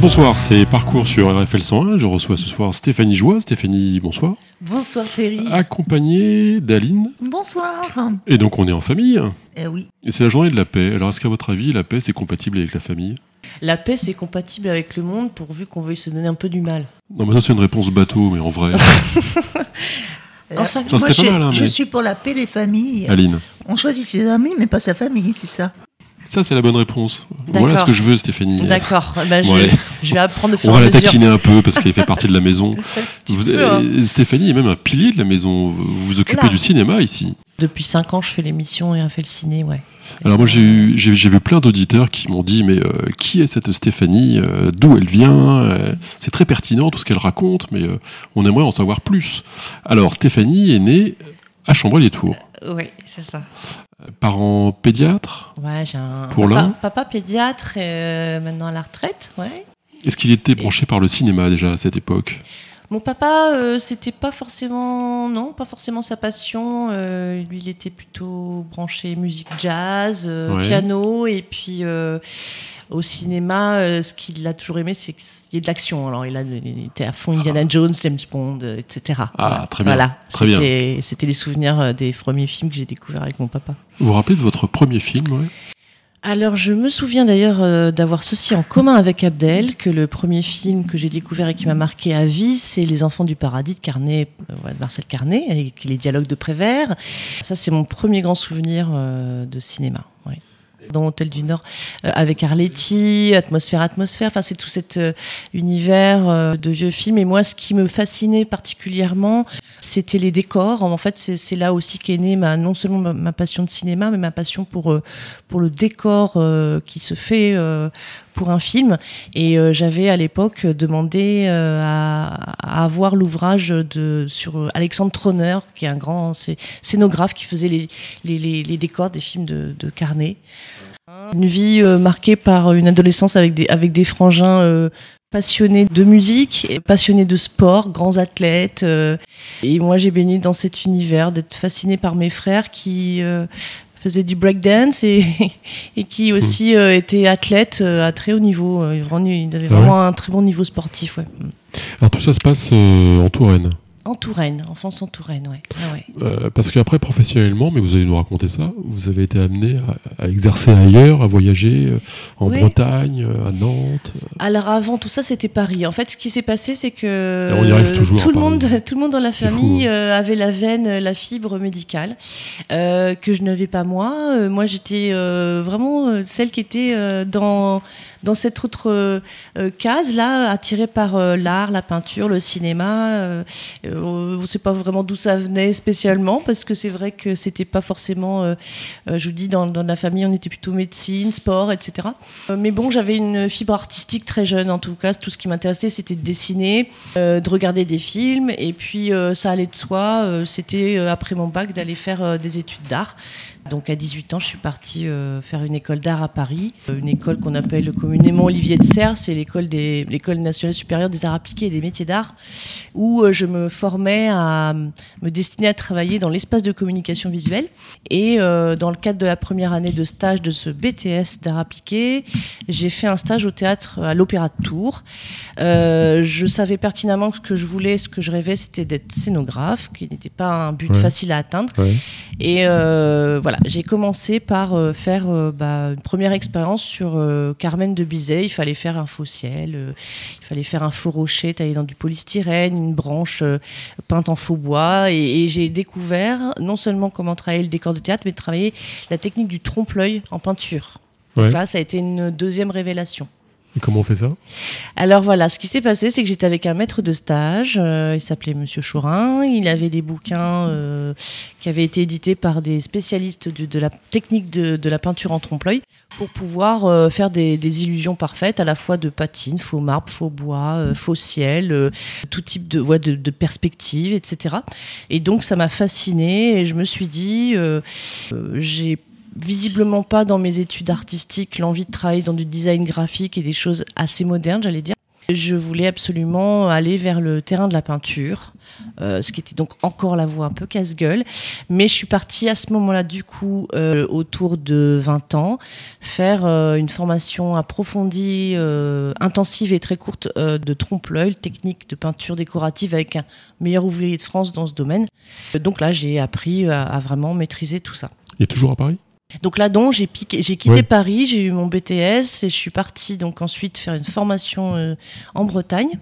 Bonsoir, c'est Parcours sur RFL 101. Je reçois ce soir Stéphanie Joie. Stéphanie, bonsoir. Bonsoir Thierry. Accompagnée d'Aline. Bonsoir. Et donc on est en famille. Eh oui. Et c'est la journée de la paix. Alors est-ce qu'à votre avis, la paix, c'est compatible avec la famille? La paix, c'est compatible avec le monde pourvu qu'on veuille se donner un peu du mal. Non, mais ça c'est une réponse bateau, mais en vrai. Enfin, Ça, Moi, pas mal, hein, je suis pour la paix des familles. Aline. On choisit ses amis, mais pas sa famille, c'est ça? Ça, c'est la bonne réponse. Voilà ce que je veux, Stéphanie. D'accord. Bon, je, vais apprendre de On faire va la taquiner un peu parce qu'elle fait partie de la maison. Vous- hein. euh, Stéphanie est même un pilier de la maison. Vous vous occupez du cinéma ici. Depuis 5 ans, je fais l'émission et on fait le ciné, ouais. Alors moi j'ai eu- j'ai vu plein d'auditeurs qui m'ont dit mais euh, qui est cette Stéphanie Euh, D'où elle vient Euh, C'est très pertinent tout ce qu'elle raconte, mais euh, on aimerait en savoir plus. Alors Stéphanie est née à Chambray-les-Tours. Oui, c'est ça. Parents pédiatres Ouais, j'ai un Pour papa, papa pédiatre, euh, maintenant à la retraite, ouais. Est-ce qu'il était branché par le cinéma déjà à cette époque? Mon papa, euh, c'était pas forcément, non, pas forcément sa passion. Euh, lui, il était plutôt branché musique jazz, euh, Ouais. piano, et puis au cinéma, euh, ce qu'il a toujours aimé, c'est qu'il y ait de l'action. Alors, il, a, il était à fond Indiana Jones, James Bond, euh, etc. Ah, Voilà. très bien, Voilà, très bien. C'était- les souvenirs euh, des premiers films que j'ai découverts avec mon papa. Vous vous rappelez de votre premier film ouais? Alors, je me souviens d'ailleurs euh, d'avoir ceci en commun avec Abdel, que le premier film que j'ai découvert et qui m'a marqué à vie, c'est Les Enfants du Paradis de Carnet, euh, ouais, de Marcel Carnet, avec les dialogues de Prévert. Ça, c'est mon premier grand souvenir euh, de cinéma. ouais. Dans Hôtel du Nord, euh, avec Arletty, Atmosphère, Atmosphère. Enfin, c'est tout cet euh, univers euh, de vieux films. Et moi, ce qui me fascinait particulièrement, c'était les décors. En fait, c'est là aussi qu'est née ma, non seulement ma, passion de cinéma, mais ma passion pour pour le décor qui se fait pour un film. Et euh, j'avais à l'époque demandé euh, à, à avoir l'ouvrage de sur Alexandre Troner, qui est un grand scé- scénographe qui faisait les, les, les décors des films de, de Carnet. Une vie euh, marquée par une adolescence avec des, avec des frangins euh, passionnés de musique, passionnés de sport, grands athlètes. euh, et moi, j'ai baigné dans cet univers, d'être fascinée par mes frères qui faisaient du breakdance et, et qui aussi euh, étaient athlètes à très haut niveau. Ils avaient Ah ouais vraiment un très bon niveau sportif. Ouais. Alors tout ça se passe en Touraine. En Touraine, enfance en Touraine, ouais. Ah ouais. Euh, parce qu'après, professionnellement, mais vous allez nous raconter ça, vous avez été amené à, à exercer ailleurs, à voyager euh, en Oui. Bretagne, euh, à Nantes. Alors avant tout ça, c'était Paris. En fait, ce qui s'est passé, c'est que Et on y arrive toujours tout le monde, tout le monde dans la fou, famille hein. avait la veine, la fibre médicale que je n'avais pas moi. Moi, j'étais vraiment celle qui était dans dans cette autre euh, euh, case là, attirée par euh, l'art, la peinture, le cinéma. On ne sait pas vraiment d'où ça venait spécialement parce que c'est vrai que c'était pas forcément. je vous dis, dans, dans la famille, on était plutôt médecine, sport, etc. Mais bon, j'avais une fibre artistique très jeune, en tout cas. Tout ce qui m'intéressait, c'était de dessiner, de regarder des films. Et puis, ça allait de soi. c'était, après mon bac, d'aller faire des études d'art. Donc, à 18 ans, je suis partie euh, faire une école d'art à Paris. Euh, Une école qu'on appelle communément Olivier de Serres. C'est l'école, des, l'école nationale supérieure des arts appliqués et des métiers d'art. Où euh, je me formais à me destiner à travailler dans l'espace de communication visuelle. Et euh, dans le cadre de la première année de stage de ce BTS d'art appliqué, j'ai fait un stage au théâtre à l'Opéra de Tours. Euh, je savais pertinemment que ce que je voulais, ce que je rêvais, c'était d'être scénographe, qui n'était pas un but Ouais. facile à atteindre. Ouais. Et euh, voilà, j'ai commencé par euh, faire euh, bah, une première expérience sur euh, Carmen de Bizet. Il fallait faire un faux ciel, il fallait faire un faux rocher taillé dans du polystyrène, une branche peinte en faux bois. Et, et j'ai découvert non seulement comment travailler le décor de théâtre, mais de travailler la technique du trompe-l'œil en peinture. Ouais. Donc là, ça a été une deuxième révélation. Et comment on fait ça Alors voilà, ce qui s'est passé, c'est que j'étais avec un maître de stage, euh, il s'appelait Monsieur Chorin, il avait des bouquins euh, qui avaient été édités par des spécialistes de la technique de, la peinture en trompe-l'œil pour pouvoir euh, faire des, illusions parfaites, à la fois de patine, faux marbre, faux bois, faux ciel, tout type de, ouais, de, de etc. Et donc ça m'a fascinée et je me suis dit, j'ai visiblement pas dans mes études artistiques l'envie de travailler dans du design graphique et des choses assez modernes, j'allais dire. Je voulais absolument aller vers le terrain de la peinture, euh, ce qui était donc encore la voie un peu casse-gueule. Mais je suis partie à ce moment-là, du coup, euh, autour de 20 ans, faire euh, une formation approfondie, intensive et très courte de trompe-l'œil, technique de peinture décorative avec un meilleur ouvrier de France dans ce domaine. Donc là, j'ai appris à, à vraiment maîtriser tout ça. Est toujours à Paris? Donc là, donc, j'ai quitté. Paris, j'ai eu mon BTS et je suis partie donc ensuite faire une formation euh, en Bretagne.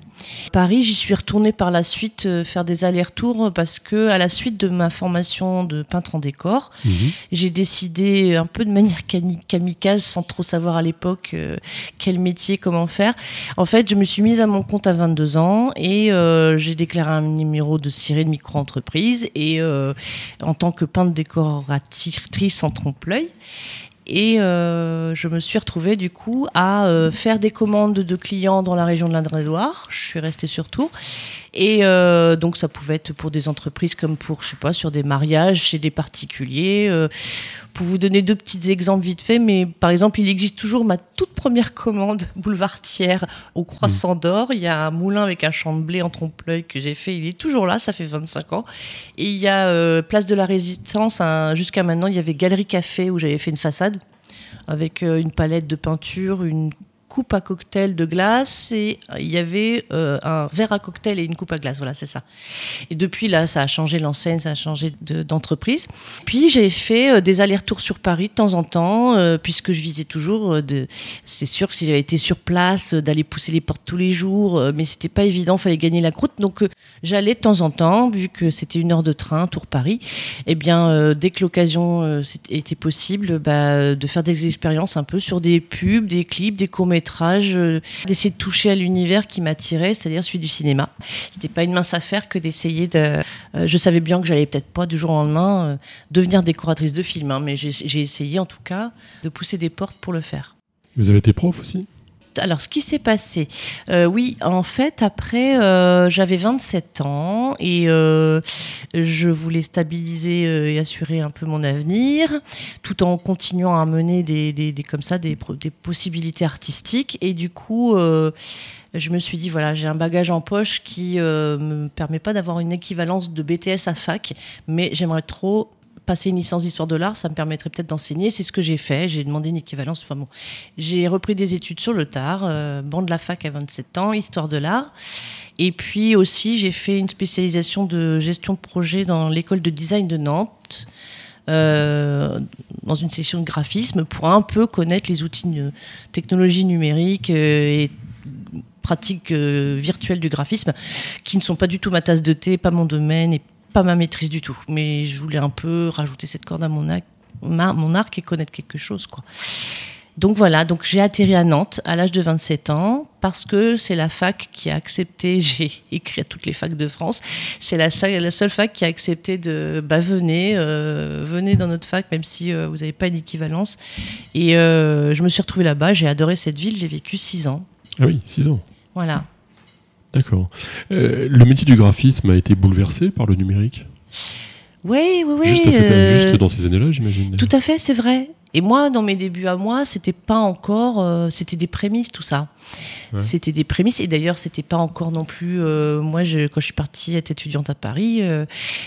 Paris, j'y suis retournée par la suite euh, faire des allers-retours parce que à la suite de ma formation de peintre en décor, Mhm. j'ai décidé un peu de manière kamikaze, sans trop savoir à l'époque euh, quel métier, comment faire. En fait, je me suis mise à mon compte à 22 ans et euh, j'ai déclaré un numéro de ciré de micro-entreprise et euh, en tant que peintre décoratrice en trompe-l'œil. Et euh, je me suis retrouvée du coup à euh, faire des commandes de clients dans la région de l'Indre-et-Loire. Je suis restée sur Tours. Et euh, donc ça pouvait être pour des entreprises comme pour, je sais pas, sur des mariages, chez des particuliers. euh, pour vous donner deux petits exemples vite fait, mais par exemple, il existe toujours ma toute première commande boulevard Thiers au Croissant d'Or. Il y a un moulin avec un champ de blé en trompe-l'œil que j'ai fait. Il est toujours là, ça fait 25 ans. Et il y a euh, Place de la Résistance. Jusqu'à maintenant, il y avait Galerie Café où j'avais fait une façade avec euh, une palette de peinture, une coupe à cocktail de glace et il y avait euh, un verre à cocktail et une coupe à glace. Voilà, c'est ça. Et depuis là, ça a changé l'enseigne, ça a changé de- d'entreprise. Puis j'ai fait euh, des allers-retours sur Paris de temps en temps, euh, puisque je visais toujours. euh. C'est sûr que si j'avais été sur place, euh, d'aller pousser les portes tous les jours, euh, mais c'était pas évident, fallait gagner la croûte. Donc euh, j'allais de temps en temps, vu que c'était une heure de train, Tour Paris. Eh bien, euh, dès que l'occasion euh, était possible, bah, de faire des expériences un peu sur des pubs, des clips, des métrages, d'essayer de toucher à l'univers qui m'attirait, c'est-à-dire celui du cinéma. C'était pas une mince affaire que d'essayer de. euh, je savais bien que j'allais peut-être pas du jour au lendemain euh, devenir décoratrice de film, hein, mais j'ai essayé en tout cas de pousser des portes pour le faire. Vous avez été prof aussi? Alors, ce qui s'est passé, euh, oui, en fait, après, euh, j'avais 27 ans et euh, je voulais stabiliser et assurer un peu mon avenir, tout en continuant à mener des, des, des- comme ça des, des possibilités artistiques. Et du coup, je me suis dit voilà, j'ai un bagage en poche qui euh, me permet pas d'avoir une équivalence de BTS à fac, mais j'aimerais trop passer une licence d'histoire de l'art, ça me permettrait peut-être d'enseigner. C'est ce que j'ai fait. J'ai demandé une équivalence. Enfin j'ai repris des études sur le tard, euh, banc de la fac à 27 ans, histoire de l'art. Et puis aussi, j'ai fait une spécialisation de gestion de projet dans l'école de design de Nantes. euh, dans une section de graphisme pour un peu connaître les outils de technologie numérique euh, et pratiques euh, virtuelles du graphisme qui ne sont pas du tout ma tasse de thé, pas mon domaine pas ma maîtrise du tout. Mais je voulais un peu rajouter cette corde à mon arc, ma- mon arc et connaître quelque chose, quoi. Donc voilà, donc j'ai atterri à Nantes à l'âge de 27 ans parce que c'est la fac qui a accepté, j'ai écrit à toutes les facs de France, c'est la, la seule fac qui a accepté de, bah venez, euh, venez dans notre fac même si euh, vous n'avez pas une équivalence. Et euh, je me suis retrouvée là-bas, j'ai adoré cette ville, j'ai vécu six ans. Ah oui, 6 ans. Voilà. D'accord. Euh, le métier du graphisme a été bouleversé par le numérique? Oui, oui, oui. juste, à cette- euh, juste dans ces années-là, j'imagine. Tout à fait, c'est vrai. Et moi, dans mes débuts à moi, c'était pas encore, euh, c'était des prémices tout ça. C'était des prémices et d'ailleurs, c'était pas encore non plus. euh, moi, je, quand je suis partie être étudiante à Paris, euh,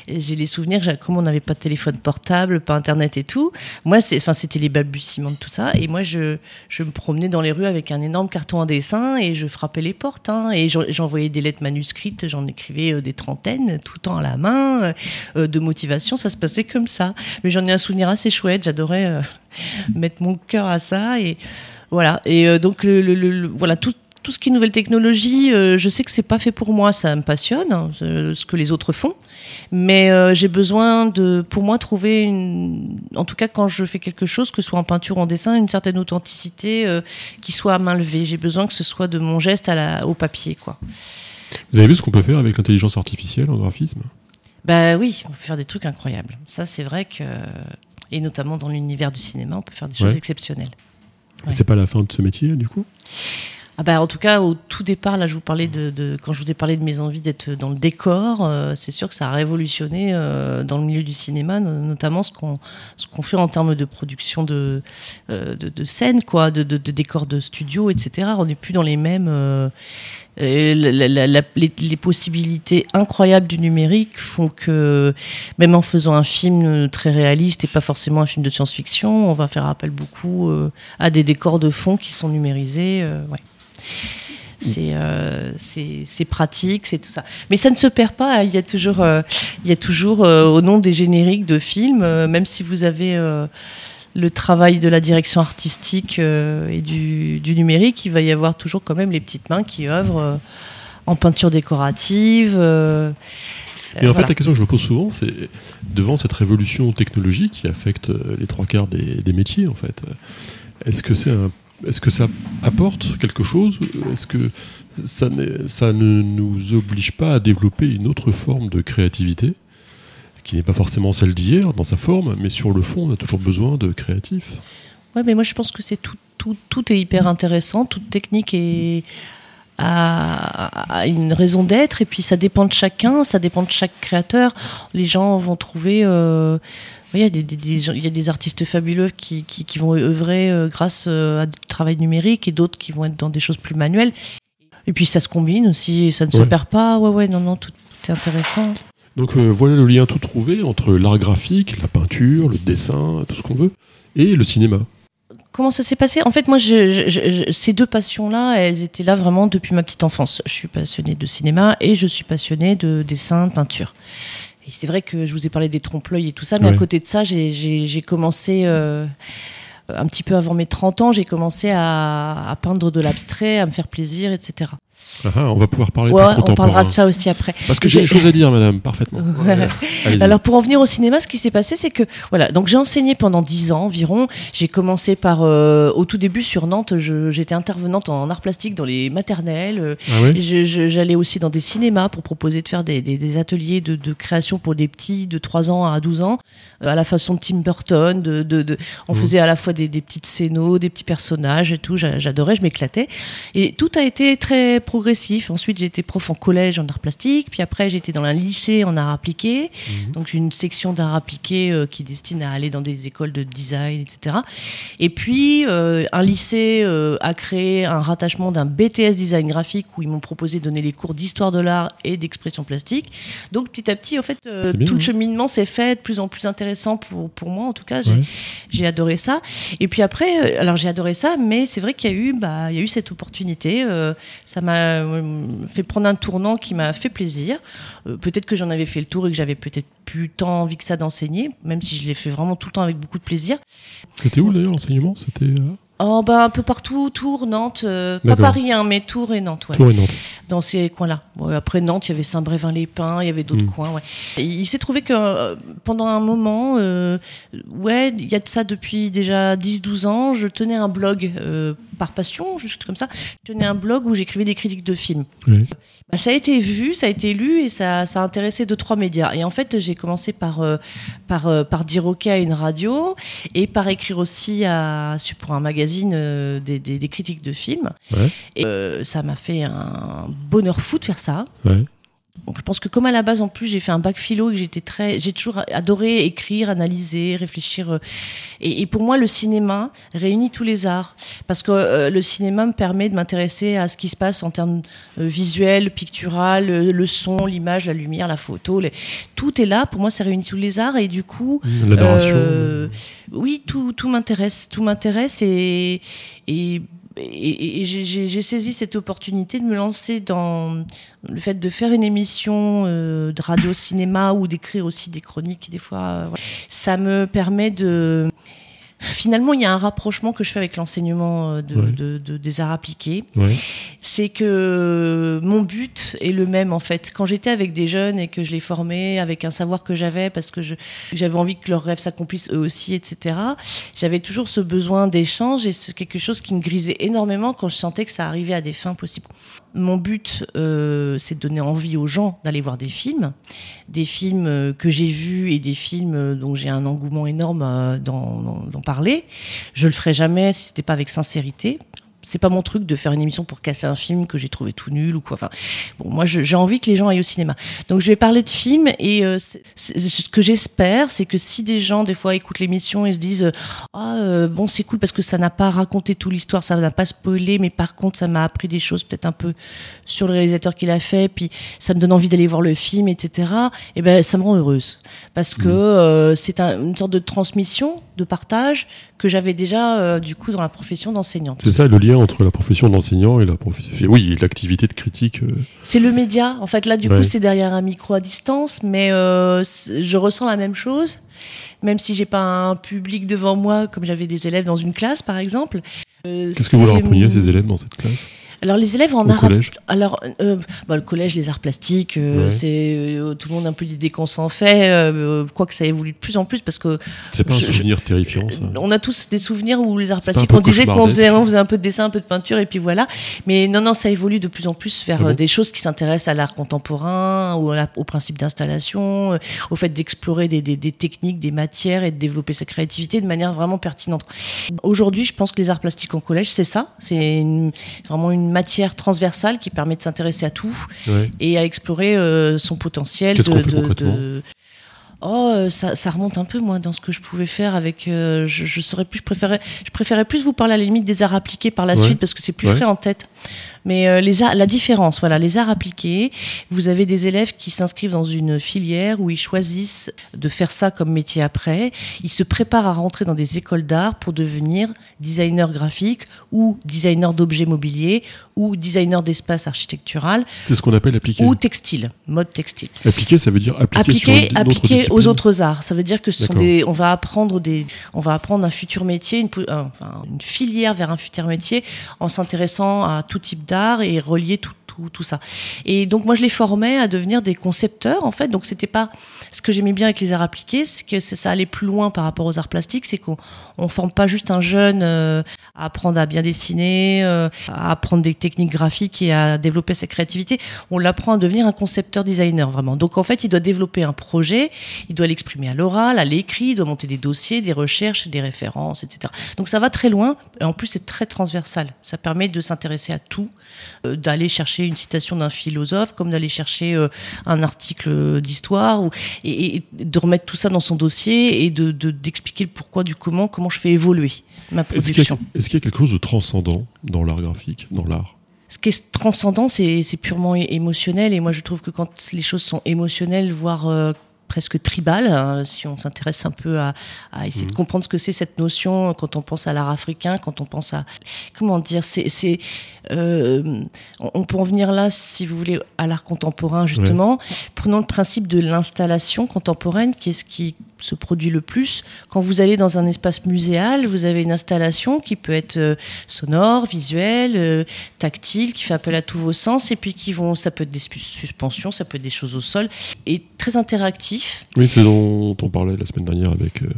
j'ai les souvenirs. Comme on n'avait pas de téléphone portable, pas internet et tout. Moi, c'était les balbutiements de tout ça. Et moi, je, je me promenais dans les rues avec un énorme carton à dessin et je frappais les portes. Hein, et j'en- j'envoyais des lettres manuscrites. J'en écrivais euh, des trentaines, tout le temps à la main, de motivation. Ça se passait comme ça. Mais j'en ai un souvenir assez chouette. J'adorais mettre mon cœur à ça et voilà. Et euh, donc le, le- le- voilà tout tout ce qui est nouvelle technologie, euh, je sais que c'est pas fait pour moi, ça me passionne, hein, ce que les autres font, mais euh, j'ai besoin de, pour moi, trouver une, en tout cas quand je fais quelque chose, que ce soit en peinture ou en dessin, une certaine authenticité euh, qui soit à main levée. J'ai besoin que ce soit de mon geste à la, au papier, quoi. Vous avez vu ce qu'on peut faire avec l'intelligence artificielle en graphisme? Bah oui, on peut faire des trucs incroyables. Ça, c'est vrai que, et notamment dans l'univers du cinéma, on peut faire des choses Ouais. exceptionnelles. Ouais. C'est pas la fin de ce métier, du coup? Ah bah, en tout cas, au tout départ, là, je vous parlais de, quand je vous ai parlé de mes envies d'être dans le décor, euh, c'est sûr que ça a révolutionné euh, dans le milieu du cinéma, no- notamment ce qu'on fait en termes de production de euh, de, scènes, de, de, de décors de studio, etc. On n'est plus dans les mêmes La- les, les possibilités incroyables du numérique font que, même en faisant un film très réaliste et pas forcément un film de science-fiction, on va faire appel beaucoup euh, à des décors de fond qui sont numérisés. euh, ouais. C'est euh, pratique, c'est tout ça. Mais ça ne se perd pas. hein. Il y a toujours, euh, il y a toujours euh, au nom des génériques de films, euh, même si vous avez euh, le travail de la direction artistique euh, et du, du numérique, il va y avoir toujours quand même les petites mains qui œuvrent euh, en peinture décorative. euh, Et en voilà. fait, la question que je me pose souvent, c'est devant cette révolution technologique qui affecte les trois quarts des, des métiers, en fait, est-ce que ça apporte quelque chose Est-ce que ça, ça ne nous oblige pas à développer une autre forme de créativité? Qui n'est pas forcément celle d'hier dans sa forme, mais sur le fond, on a toujours besoin de créatifs. Ouais, mais moi je pense que c'est tout, tout, tout est hyper intéressant, toute technique est a, a une raison d'être et puis ça dépend de chacun, ça dépend de chaque créateur. Les gens vont trouver, euh, il y a des, des- des gens- il y a des artistes fabuleux qui, qui, qui vont œuvrer euh, grâce euh, à du travail numérique et d'autres qui vont être dans des choses plus manuelles. Et puis ça se combine aussi, ça ne se perd pas. Ouais, ouais, non, non, tout, tout est intéressant. Donc euh, voilà le lien tout trouvé entre l'art graphique, la peinture, le dessin, tout ce qu'on veut, et le cinéma. Comment ça s'est passé? En fait, moi, je, je- je- ces deux passions-là, elles étaient là vraiment depuis ma petite enfance. Je suis passionnée de cinéma et je suis passionnée de dessin, de peinture. Et c'est vrai que je vous ai parlé des trompe-l'œil et tout ça, mais Ouais. à côté de ça, j'ai- commencé euh, un petit peu avant mes 30 ans, j'ai commencé à, à peindre de l'abstrait, à me faire plaisir, etc. Ah, ah, on va pouvoir parler Ouais, plus on parlera de ça aussi après. Parce que j'ai des choses à dire, madame, parfaitement. Ouais. Alors pour en venir au cinéma, ce qui s'est passé, c'est que voilà, donc j'ai enseigné pendant dix ans environ. J'ai commencé par euh, au tout début sur Nantes, j'étais intervenante en art plastique dans les maternelles. Ah J'allais aussi dans des cinémas pour proposer de faire des, des- des ateliers de, de création pour des petits de 3 ans à 12 ans, euh, à la façon de Tim Burton. De, de, de- on Mhm. faisait à la fois des, des petites scénos, des petits personnages et tout. J'a- J'adorais, je m'éclatais. Et tout a été très progressif. Ensuite, j'ai été prof en collège en art plastique. Puis après, j'étais dans un lycée en art appliqué. Mhm. Donc une section d'art appliqué euh, qui destine à aller dans des écoles de design, etc. Et puis euh, un lycée euh, a créé un rattachement d'un BTS design graphique où ils m'ont proposé de donner les cours d'histoire de l'art et d'expression plastique. Donc petit à petit, en fait, euh, bien, tout le hein. cheminement s'est fait de plus en plus intéressant pour, pour moi. En tout cas, j'ai Ouais. adoré ça. Et puis après, alors j'ai adoré ça, mais c'est vrai qu'il y a eu, bah, il y a eu cette opportunité. ça m'a euh, fait prendre un tournant qui m'a fait plaisir. Euh, peut-être que j'en avais fait le tour et que j'avais peut-être plus tant envie que ça d'enseigner, même si je l'ai fait vraiment tout le temps avec beaucoup de plaisir. C'était où d'ailleurs l'enseignement? C'était euh, Oh, bah, un peu partout, Tours, Nantes, euh, pas. Paris, hein, mais Tours et Nantes, ouais. Tours et Nantes. dans ces coins-là. Après Nantes, il y avait Saint-Brévin-les-Pins, il y avait d'autres Mm. coins. Ouais. Et il s'est trouvé que euh, pendant un moment, euh, ouais, il y a de ça depuis déjà 10-12 ans, je tenais un blog par passion, juste comme ça. Je tenais un blog où j'écrivais des critiques de films. Oui. Bah, ça a été vu, ça a été lu et ça, ça a intéressé deux trois médias. Et en fait, j'ai commencé par par par dire ok à une radio et par écrire aussi à pour un magazine euh, des, des, des critiques de films. Ouais. Et euh, ça m'a fait un bonheur fou de faire ça. Ouais. Donc je pense que comme à la base en plus j'ai fait un bac philo et que j'étais très j'ai toujours adoré écrire, analyser, réfléchir euh, et, et pour moi le cinéma réunit tous les arts parce que euh, le cinéma me permet de m'intéresser à ce qui se passe en termes euh, visuels, pictural, le son, l'image, la lumière, la photo, les- tout est là pour moi ça réunit tous les arts et du coup La narration. euh, oui, tout, tout m'intéresse, tout m'intéresse et, et, et, et j'ai- saisi cette opportunité de me lancer dans le fait de faire une émission euh, de radio-cinéma ou d'écrire aussi des chroniques des fois. euh. Ça me permet de... Finalement, il y a un rapprochement que je fais avec l'enseignement euh, de, Ouais. de- de- des arts appliqués Ouais. c'est que mon but est le même en fait. Quand j'étais avec des jeunes et que je les formais avec un savoir que j'avais parce que j'avais envie que leurs rêves s'accomplissent eux aussi, etc. J'avais toujours ce besoin d'échange et c'est quelque chose qui me grisait énormément quand je sentais que ça arrivait à des fins possibles. Mon but, euh, c'est de donner envie aux gens d'aller voir des films, des films euh, que j'ai vus et des films euh, dont j'ai un engouement énorme d'en parler. Je le ferai jamais si c'était pas avec sincérité c'est pas mon truc de faire une émission pour casser un film que j'ai trouvé tout nul ou quoi. Enfin, bon, moi, j'ai envie que les gens aillent au cinéma. Donc, je vais parler de films et euh, ce que j'espère, c'est que si des gens, des fois, écoutent l'émission et se disent euh, Ah, euh, bon, c'est cool parce que ça n'a pas raconté toute l'histoire, ça n'a pas spoilé, mais par contre, ça m'a appris des choses peut-être un peu sur le réalisateur qui l'a fait, puis ça me donne envie d'aller voir le film, etc. Et ben, ça me rend heureuse parce que euh, c'est un- une sorte de transmission, de partage que j'avais déjà euh, du coup dans la profession d'enseignante. C'est ça le lien entre la profession d'enseignant et la profession. Oui, l'activité de critique. euh, C'est le média. En fait, là, du Ouais. coup, c'est derrière un micro à distance, mais euh, je ressens la même chose, même si j'ai pas un public devant moi, comme j'avais des élèves dans une classe, par exemple. Qu'est-ce que vous leur appreniez ces élèves dans cette classe? Alors, les élèves en Au art. collège Alors, euh, bah, le collège, les arts plastiques, euh, Ouais. c'est euh, tout le monde a un peu l'idée qu'on s'en fait, euh, quoique ça évolue de plus en plus, parce que C'est pas un je- souvenir terrifiant, ça. on a tous des souvenirs où les arts plastiques, on disait qu'on faisait, on faisait un peu de dessin, un peu de peinture, et puis voilà. Mais non, non, ça évolue de plus en plus vers Ah bon euh, des choses qui s'intéressent à l'art contemporain, ou la- au principe d'installation, euh, au fait d'explorer des, des- des techniques, des matières et de développer sa créativité de manière vraiment pertinente. Aujourd'hui, je pense que les arts plastiques en collège, c'est ça. C'est vraiment une matière transversale qui permet de s'intéresser à tout Ouais. et à explorer euh, son potentiel. Qu'est-ce de- qu'on fait de- concrètement? de- Oh, euh, ça, ça remonte un peu moi dans ce que je pouvais faire avec. euh, je, je saurais plus. Je préférais, je préférais plus vous parler à la limite des arts appliqués par la Ouais. suite parce que c'est plus Ouais. frais en tête. Mais euh, les arts, la différence, voilà, les arts appliqués. Vous avez des élèves qui s'inscrivent dans une filière où ils choisissent de faire ça comme métier après. Ils se préparent à rentrer dans des écoles d'art pour devenir designer graphique ou designer d'objets mobiliers ou designer d'espace architectural C'est ce qu'on appelle appliquer. ou textile, mode textile. Appliquer, ça veut dire appliquer, autre appliquer aux autres arts. Ça veut dire que ce sont des, on va apprendre des, on va apprendre un futur métier, une, enfin, une filière vers un futur métier en s'intéressant à tout type d'art et relier tout, tout, ça. Et donc moi je les formais à devenir des concepteurs en fait. Donc c'était pas ce que j'aimais bien avec les arts appliqués, c'est que ça allait plus loin par rapport aux arts plastiques, c'est qu'on on forme pas juste un jeune euh, à apprendre à bien dessiner, euh, à apprendre des techniques graphiques et à développer sa créativité. On l'apprend à devenir un concepteur designer vraiment. Donc en fait, il doit développer un projet, il doit l'exprimer à l'oral, à l'écrit, il doit monter des dossiers, des recherches, des références, etc. Donc ça va très loin. Et en plus, c'est très transversal. Ça permet de s'intéresser à tout, euh, d'aller chercher une citation d'un philosophe, comme d'aller chercher euh, un article d'histoire, ou et, et de remettre tout ça dans son dossier et de de- d'expliquer le pourquoi du comment, comment je fais évoluer ma Est-ce qu'il y, production. a- est-ce qu'il y a quelque chose de transcendant dans l'art graphique, dans l'art? Ce qui est transcendant, c'est c'est purement é- émotionnel. Et moi, je trouve que quand les choses sont émotionnelles, voire euh, presque tribales, hein, si on s'intéresse un peu à, à essayer de comprendre ce que c'est cette notion, quand on pense à l'art africain, quand on pense à comment dire, c'est euh, on on peut en venir là, si vous voulez, à l'art contemporain justement. Prenons le principe de l'installation contemporaine, qui est ce qui se produit le plus. Quand vous allez dans un espace muséal, vous avez une installation qui peut être euh, sonore, visuelle, euh, tactile, qui fait appel à tous vos sens, et puis qui vont, ça peut être des sus- suspensions, ça peut être des choses au sol, et très interactif. Oui, c'est dont on parlait la semaine dernière avec euh,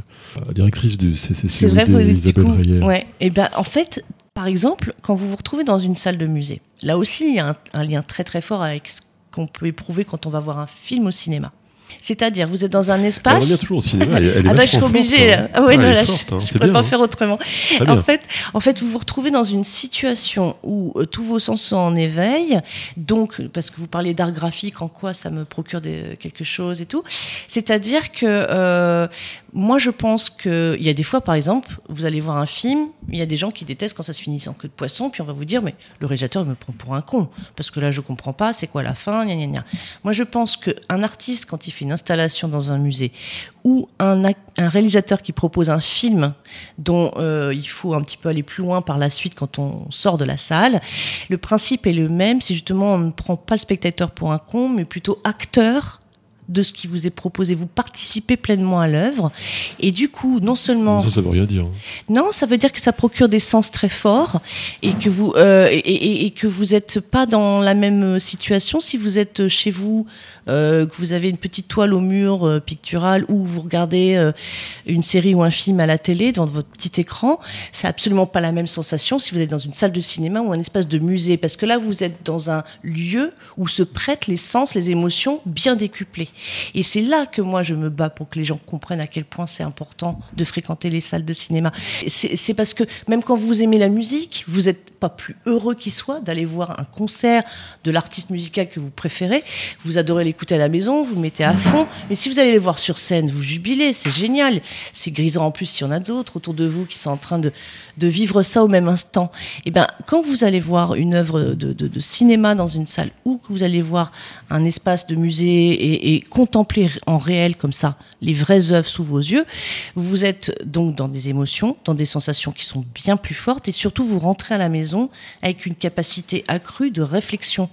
la directrice du du Isabelle Reyer. ouais. Et ben, en fait, par exemple, quand vous vous retrouvez dans une salle de musée, là aussi, il y a un, un lien très très fort avec ce qu'on peut éprouver quand on va voir un film au cinéma. C'est-à-dire, vous êtes dans un Elle espace. revient toujours au cinéma. Elle, elle est ah bah je suis obligée. hein. Ah ouais, non, elle est là, forte, je, hein. je pourrais bien, pas hein. faire autrement. En fait, en fait, vous vous retrouvez dans une situation où euh, tous vos sens sont en éveil. Donc, parce que vous parlez d'art graphique, en quoi ça me procure des- quelque chose et tout. C'est-à-dire que euh, moi, je pense que il y a des fois, par exemple, vous allez voir un film, il y a des gens qui détestent quand ça se finit sans queue de poisson, puis on va vous dire, mais le réalisateur me prend pour un con, parce que là, je comprends pas, c'est quoi la fin, gna gna gna. Moi, je pense qu'un artiste, quand il fait une installation dans un musée, ou un réalisateur qui propose un film dont euh, il faut un petit peu aller plus loin par la suite quand on sort de la salle, le principe est le même, c'est justement on ne prend pas le spectateur pour un con, mais plutôt acteur de ce qui vous est proposé. Vous participez pleinement à l'œuvre. Et du coup, non seulement... Ça, ça veut rien dire. hein. Non, ça veut dire que ça procure des sens très forts et que vous euh, et, et- et que vous êtes pas dans la même situation si vous êtes chez vous, euh, que vous avez une petite toile au mur euh, picturale ou vous regardez euh, une série ou un film à la télé dans votre petit écran. C'est absolument pas la même sensation si vous êtes dans une salle de cinéma ou un espace de musée parce que là vous êtes dans un lieu où se prêtent les sens, les émotions bien décuplées. Et c'est là que moi je me bats pour que les gens comprennent à quel point c'est important de fréquenter les salles de cinéma. C'est parce que même quand vous aimez la musique, vous n'êtes pas plus heureux qu'il soit d'aller voir un concert de l'artiste musical que vous préférez. Vous adorez l'écouter à la maison, vous mettez à fond. Mais si vous allez les voir sur scène, vous jubilez, c'est génial. C'est grisant en plus s'il y en a d'autres autour de vous qui sont en train de, de vivre ça au même instant. Et eh bien, quand vous allez voir une œuvre de, cinéma dans une salle ou que vous allez voir un espace de musée et, et, contempler en réel comme ça les vraies œuvres sous vos yeux, vous êtes donc dans des émotions, dans des sensations qui sont bien plus fortes et surtout vous rentrez à la maison avec une capacité accrue de réflexion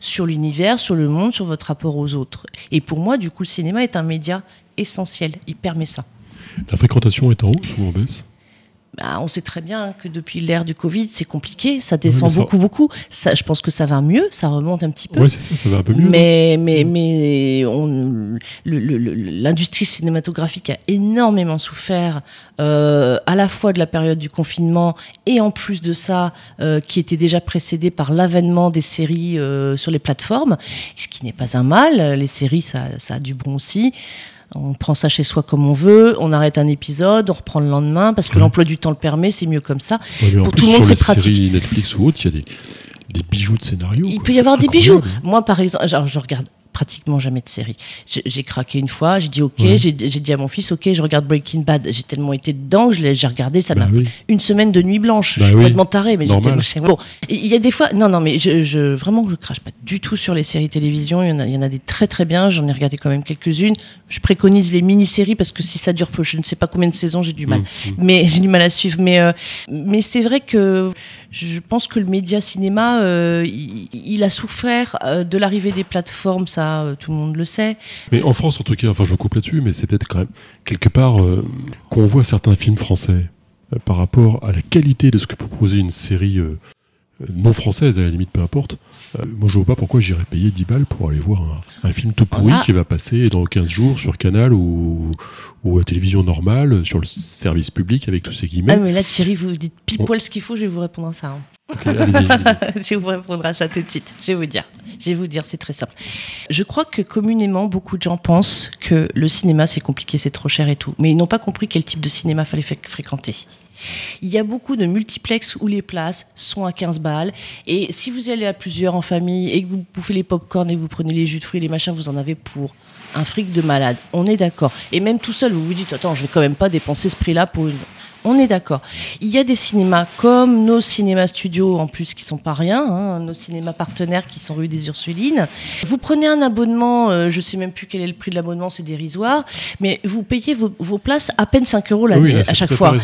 sur l'univers, sur le monde, sur votre rapport aux autres. Et pour moi, du coup, le cinéma est un média essentiel. Il permet ça. La fréquentation est en hausse ou en baisse? Bah, on sait très bien que depuis l'ère du Covid, c'est compliqué, ça descend beaucoup, beaucoup. Ça, je pense que ça va mieux, ça remonte un petit peu. Oui, c'est ça, ça va un peu mieux. Mais, mais, mais l'industrie cinématographique a énormément souffert, euh, à la fois de la période du confinement et en plus de ça, euh, qui était déjà précédé par l'avènement des séries euh, sur les plateformes, ce qui n'est pas un mal. Les séries, ça, ça a du bon aussi. On prend ça chez soi comme on veut, on arrête un épisode, on reprend le lendemain parce que l'emploi du temps le permet, c'est mieux comme ça. Pour tout le monde, c'est pratique. Séries Netflix ou autre, il y a des, des bijoux de scénario. Il peut y avoir des bijoux. Moi, par exemple, je regarde pratiquement jamais de série. J'ai craqué une fois, j'ai dit ok, j'ai dit à mon fils ok, je regarde Breaking Bad. J'ai tellement été dedans que j'ai regardé, ça bah m'a pris une semaine de nuit blanche. Bah je suis complètement taré, mais j'étais bon. Il y a des fois, non non, mais je, je vraiment je crache pas du tout sur les séries télévision. Il y en a, il y en a des très très bien. J'en ai regardé quand même quelques-unes. Je préconise les mini-séries parce que si ça dure peu, je ne sais pas combien de saisons, j'ai du mal. Mmh, mmh. Mais j'ai du mal à suivre. Mais euh, mais c'est vrai que je pense que le média cinéma, euh, il, a souffert euh, de l'arrivée des plateformes, ça, euh, tout le monde le sait. Mais en France, en tout cas, enfin, je vous coupe là-dessus, mais c'est peut-être quand même quelque part qu'on voit certains films français par rapport à la qualité de ce que proposait une série non française, à la limite, peu importe. Euh, moi, je vois pas pourquoi j'irais payer 10 balles pour aller voir un, film tout pourri qui va passer dans 15 jours sur Canal ou, ou à télévision normale, sur le service public avec tous ces guillemets. Ah, mais là, Thierry, vous dites pile poil ce qu'il faut, je vais vous répondre à ça. Hein. je vais vous répondre à ça tout de suite. Je vais vous dire. Je vais vous dire, c'est très simple. Je crois que communément, beaucoup de gens pensent que le cinéma, c'est compliqué, c'est trop cher et tout. Mais ils n'ont pas compris quel type de cinéma fallait fréquenter. Il y a beaucoup de multiplex où les places sont à 15 balles. Et si vous allez à plusieurs en famille et que vous bouffez les pop-corn et vous prenez les jus de fruits, les machins, vous en avez pour un fric de malade. On est d'accord. Et même tout seul, vous vous dites, attends, je vais quand même pas dépenser ce prix-là pour une on est d'accord. Il y a des cinémas comme nos cinémas studios en plus qui sont pas rien, hein, nos cinémas partenaires qui sont rue des Ursulines. Vous prenez un abonnement, euh, je sais même plus quel est le prix de l'abonnement, c'est dérisoire, mais vous payez vos, places à peine 5 euros à chaque fois.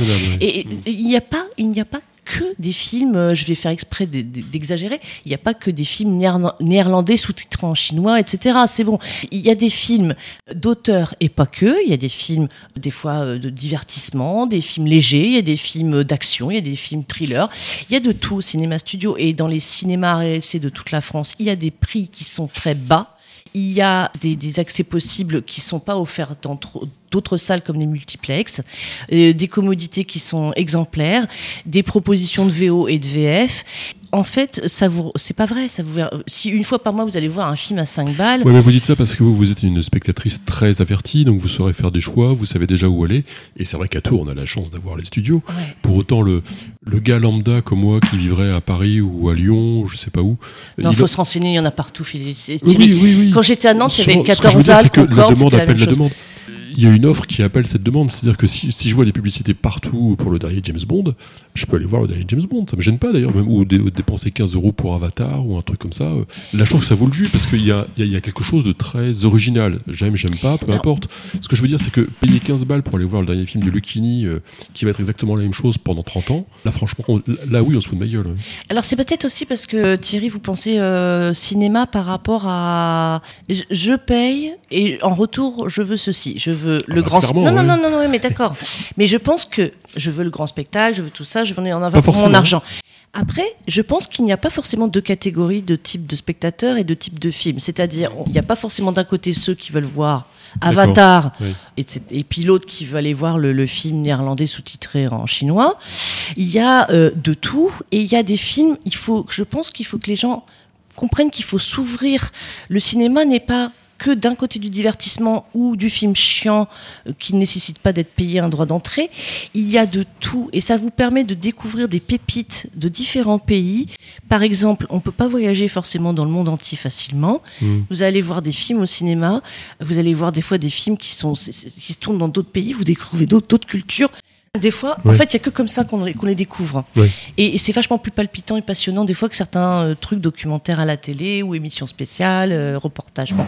Et il n'y a pas, il n'y a pas que des films, euh, je vais faire exprès d'exagérer, il n'y a pas que des films néerlandais sous-titrés en chinois, etc. C'est bon. Il y a des films d'auteurs et pas que. Il y a des films, des fois, euh, de divertissement, des films légers, il y a des films d'action, il y a des films thrillers. Il y a de tout au cinéma studio. Et dans les cinémas RSC de toute la France, il y a des prix qui sont très bas il y a des, accès possibles qui sont pas offerts dans d'autres salles comme des multiplex, euh, des commodités qui sont exemplaires, des propositions de VO et de VF en fait, ça vous, c'est pas vrai. Ça vous, si une fois par mois vous allez voir un film à 5 balles. Oui, mais vous dites ça parce que vous, vous êtes une spectatrice très avertie, donc vous saurez faire des choix, vous savez déjà où aller. Et c'est vrai qu'à Tours, on a la chance d'avoir les studios. Pour autant, le, le gars lambda comme moi qui vivrait à Paris ou à Lyon, je sais pas où. Non, il faut se renseigner, il y en a partout. Oui, oui, oui. Quand j'étais à Nantes, il y avait 14 salles. La demande appelle la demande il y a une offre qui appelle cette demande. C'est-à-dire que si, si, je vois des publicités partout pour le dernier James Bond, je peux aller voir le dernier James Bond. Ça me gêne pas d'ailleurs, même ou dépenser 15 euros pour Avatar ou un truc comme ça. Là, je trouve que ça vaut le jus parce qu'il y a, il y a quelque chose de très original. J'aime, j'aime pas, peu importe. Ce que je veux dire, c'est que payer 15 balles pour aller voir le dernier film de Lucchini, euh, qui va être exactement la même chose pendant 30 ans, là, franchement, là, oui, on se fout de ma gueule. Alors, c'est peut-être aussi parce que Thierry, vous pensez euh, cinéma par rapport à je paye et en retour, je veux ceci. Je veux veux le ah bah, grand. Non, non, non, non, non, mais d'accord. mais je pense que je veux le grand spectacle, je veux tout ça, je veux en avoir pour mon argent. Après, je pense qu'il n'y a pas forcément deux catégories de type de spectateurs et de type de films. C'est-à-dire, il n'y a pas forcément d'un côté ceux qui veulent voir Avatar et, et, puis l'autre qui veut aller voir le, film néerlandais sous-titré en chinois. Il y a euh, de tout et il y a des films. Il faut, je pense qu'il faut que les gens comprennent qu'il faut s'ouvrir. Le cinéma n'est pas que d'un côté du divertissement ou du film chiant euh, qui ne nécessite pas d'être payé un droit d'entrée. Il y a de tout et ça vous permet de découvrir des pépites de différents pays. Par exemple, on peut pas voyager forcément dans le monde entier facilement. Mm. Vous allez voir des films au cinéma, vous allez voir des fois des films qui sont qui se tournent dans d'autres pays, vous découvrez d'autres cultures. Des fois, en fait, il y a que comme ça qu'on les, qu'on les découvre. Ouais. Et, et c'est vachement plus palpitant et passionnant des fois que certains euh, trucs documentaires à la télé ou émissions spéciales, euh, reportages. Bon.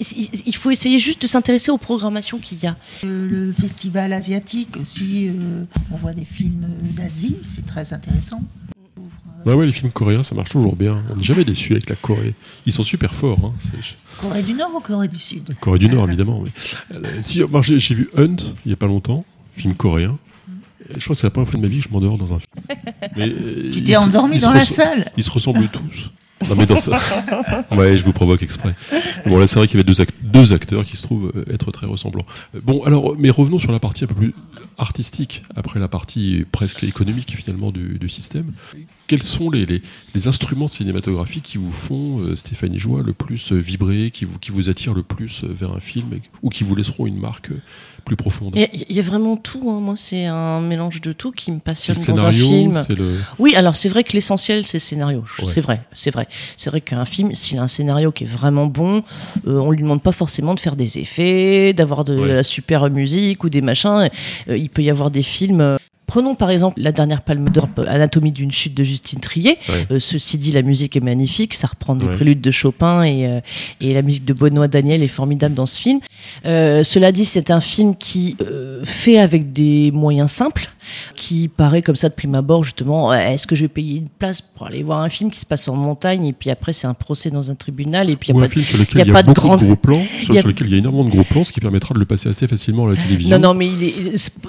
Il, faut essayer juste de s'intéresser aux programmations qu'il y a. Euh, Le festival asiatique aussi, euh, on voit des films d'Asie, c'est très intéressant. Ouais, ouais, les films coréens, ça marche toujours bien. On n'est jamais déçu avec la Corée. Ils sont super forts. Hein. Corée du Nord ou Corée du Sud? Corée du Nord, évidemment. Mais... Si, moi, j'ai j'ai vu Hunt il y a pas longtemps, film coréen. Je crois que c'est la première fois de ma vie que je m'endors dans un film. Mais, euh, Tu t'es endormi dans la salle Ils se ressemblent tous. Non, mais dans ça. Ouais, je vous provoque exprès. Bon, là, c'est vrai qu'il y avait deux, act- deux acteurs qui se trouvent euh, être très ressemblants. Euh, Bon, alors, mais revenons sur la partie un peu plus artistique, après la partie presque économique, finalement, du, du système. Quels sont les, les, les instruments cinématographiques qui vous font, euh, Stéphanie Joie, le plus euh, vibrer, qui vous, qui vous attirent le plus euh, vers un film, ou qui vous laisseront une marque plus profonde? Il y, a- il y a vraiment tout. hein. Moi, c'est un mélange de tout qui me passionne le dans un film. le... Oui, alors c'est vrai que l'essentiel c'est le scénario. Ouais. C'est vrai, c'est vrai. C'est vrai qu'un film, s'il a un scénario qui est vraiment bon, euh, on lui demande pas forcément de faire des effets, d'avoir de Ouais. la super musique ou des machins. Euh, il peut y avoir des films. Prenons par exemple la dernière Palme d'Or, euh, Anatomie d'une chute de Justine Trier. Euh, ceci dit, la musique est magnifique, ça reprend des préludes de Chopin et, euh, et la musique de Benoît Daniel est formidable dans ce film. Euh, cela dit, c'est un film qui euh, fait avec des moyens simples, qui paraît comme ça de prime abord justement. Est-ce que je vais payer une place pour aller voir un film qui se passe en montagne et puis après c'est un procès dans un tribunal et puis il Ou y a pas de- film sur lequel y a il y a, pas de de gros plans, sur, a- sur lequel il y a énormément de gros plans, ce qui permettra de le passer assez facilement à la télévision. Non, non, mais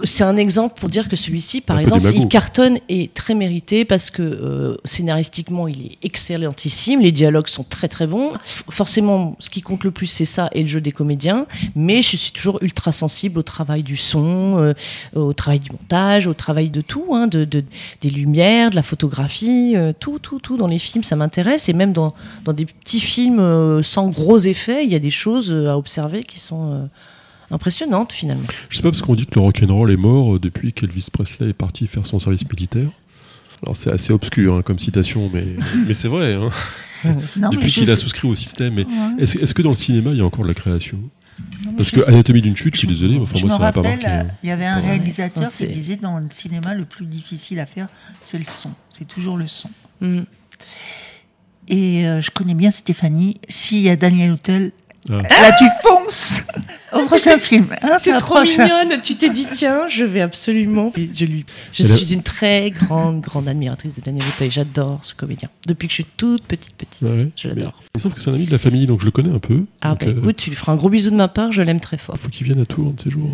c'est un exemple pour dire que celui-ci, par Un exemple, il cartonne et très mérité parce que euh, scénaristiquement, il est excellentissime, les dialogues sont très très bons. Forcément, ce qui compte le plus, c'est ça et le jeu des comédiens. Mais je suis toujours ultra sensible au travail du son, euh, au travail du montage, au travail de tout, hein, de, de- des lumières, de la photographie, euh, tout, tout, tout dans les films, ça m'intéresse. Et même dans, dans des petits films euh, sans gros effets, il y a des choses euh, à observer qui sont impressionnantes finalement. Je sais pas parce qu'on dit que le rock'n'roll est mort depuis qu'Elvis Presley est parti faire son service militaire. Alors c'est assez obscur hein, comme citation, mais, mais c'est vrai. Hein. Non, depuis qu'il a souscrit au système. Ouais. est-ce est-ce que dans le cinéma il y a encore de la création? Parce que Anatomie d'une chute, je suis désolé, mais enfin je moi ça m'a pas marqué. hein. il y avait un Ouais. réalisateur qui disait dans le cinéma, le plus difficile à faire, c'est le son. C'est toujours le son. Mm. Et euh, je connais bien Stéphanie. S'il y a Daniel Hotel, Ah. là tu fonces au prochain film. hein, C'est trop mignonne. Tu t'es dit tiens, je vais absolument. Je lui. Je Elle a- suis une très grande, grande admiratrice de Daniel Auteuil. J'adore ce comédien. Depuis que je suis toute petite, petite, Ouais, je l'adore. mais- Sauf que c'est un ami de la famille, donc je le connais un peu. Ah Donc, bah euh, écoute, tu lui feras un gros bisou de ma part. Je l'aime très fort. faut qu'il vienne à Tours un de ces jours.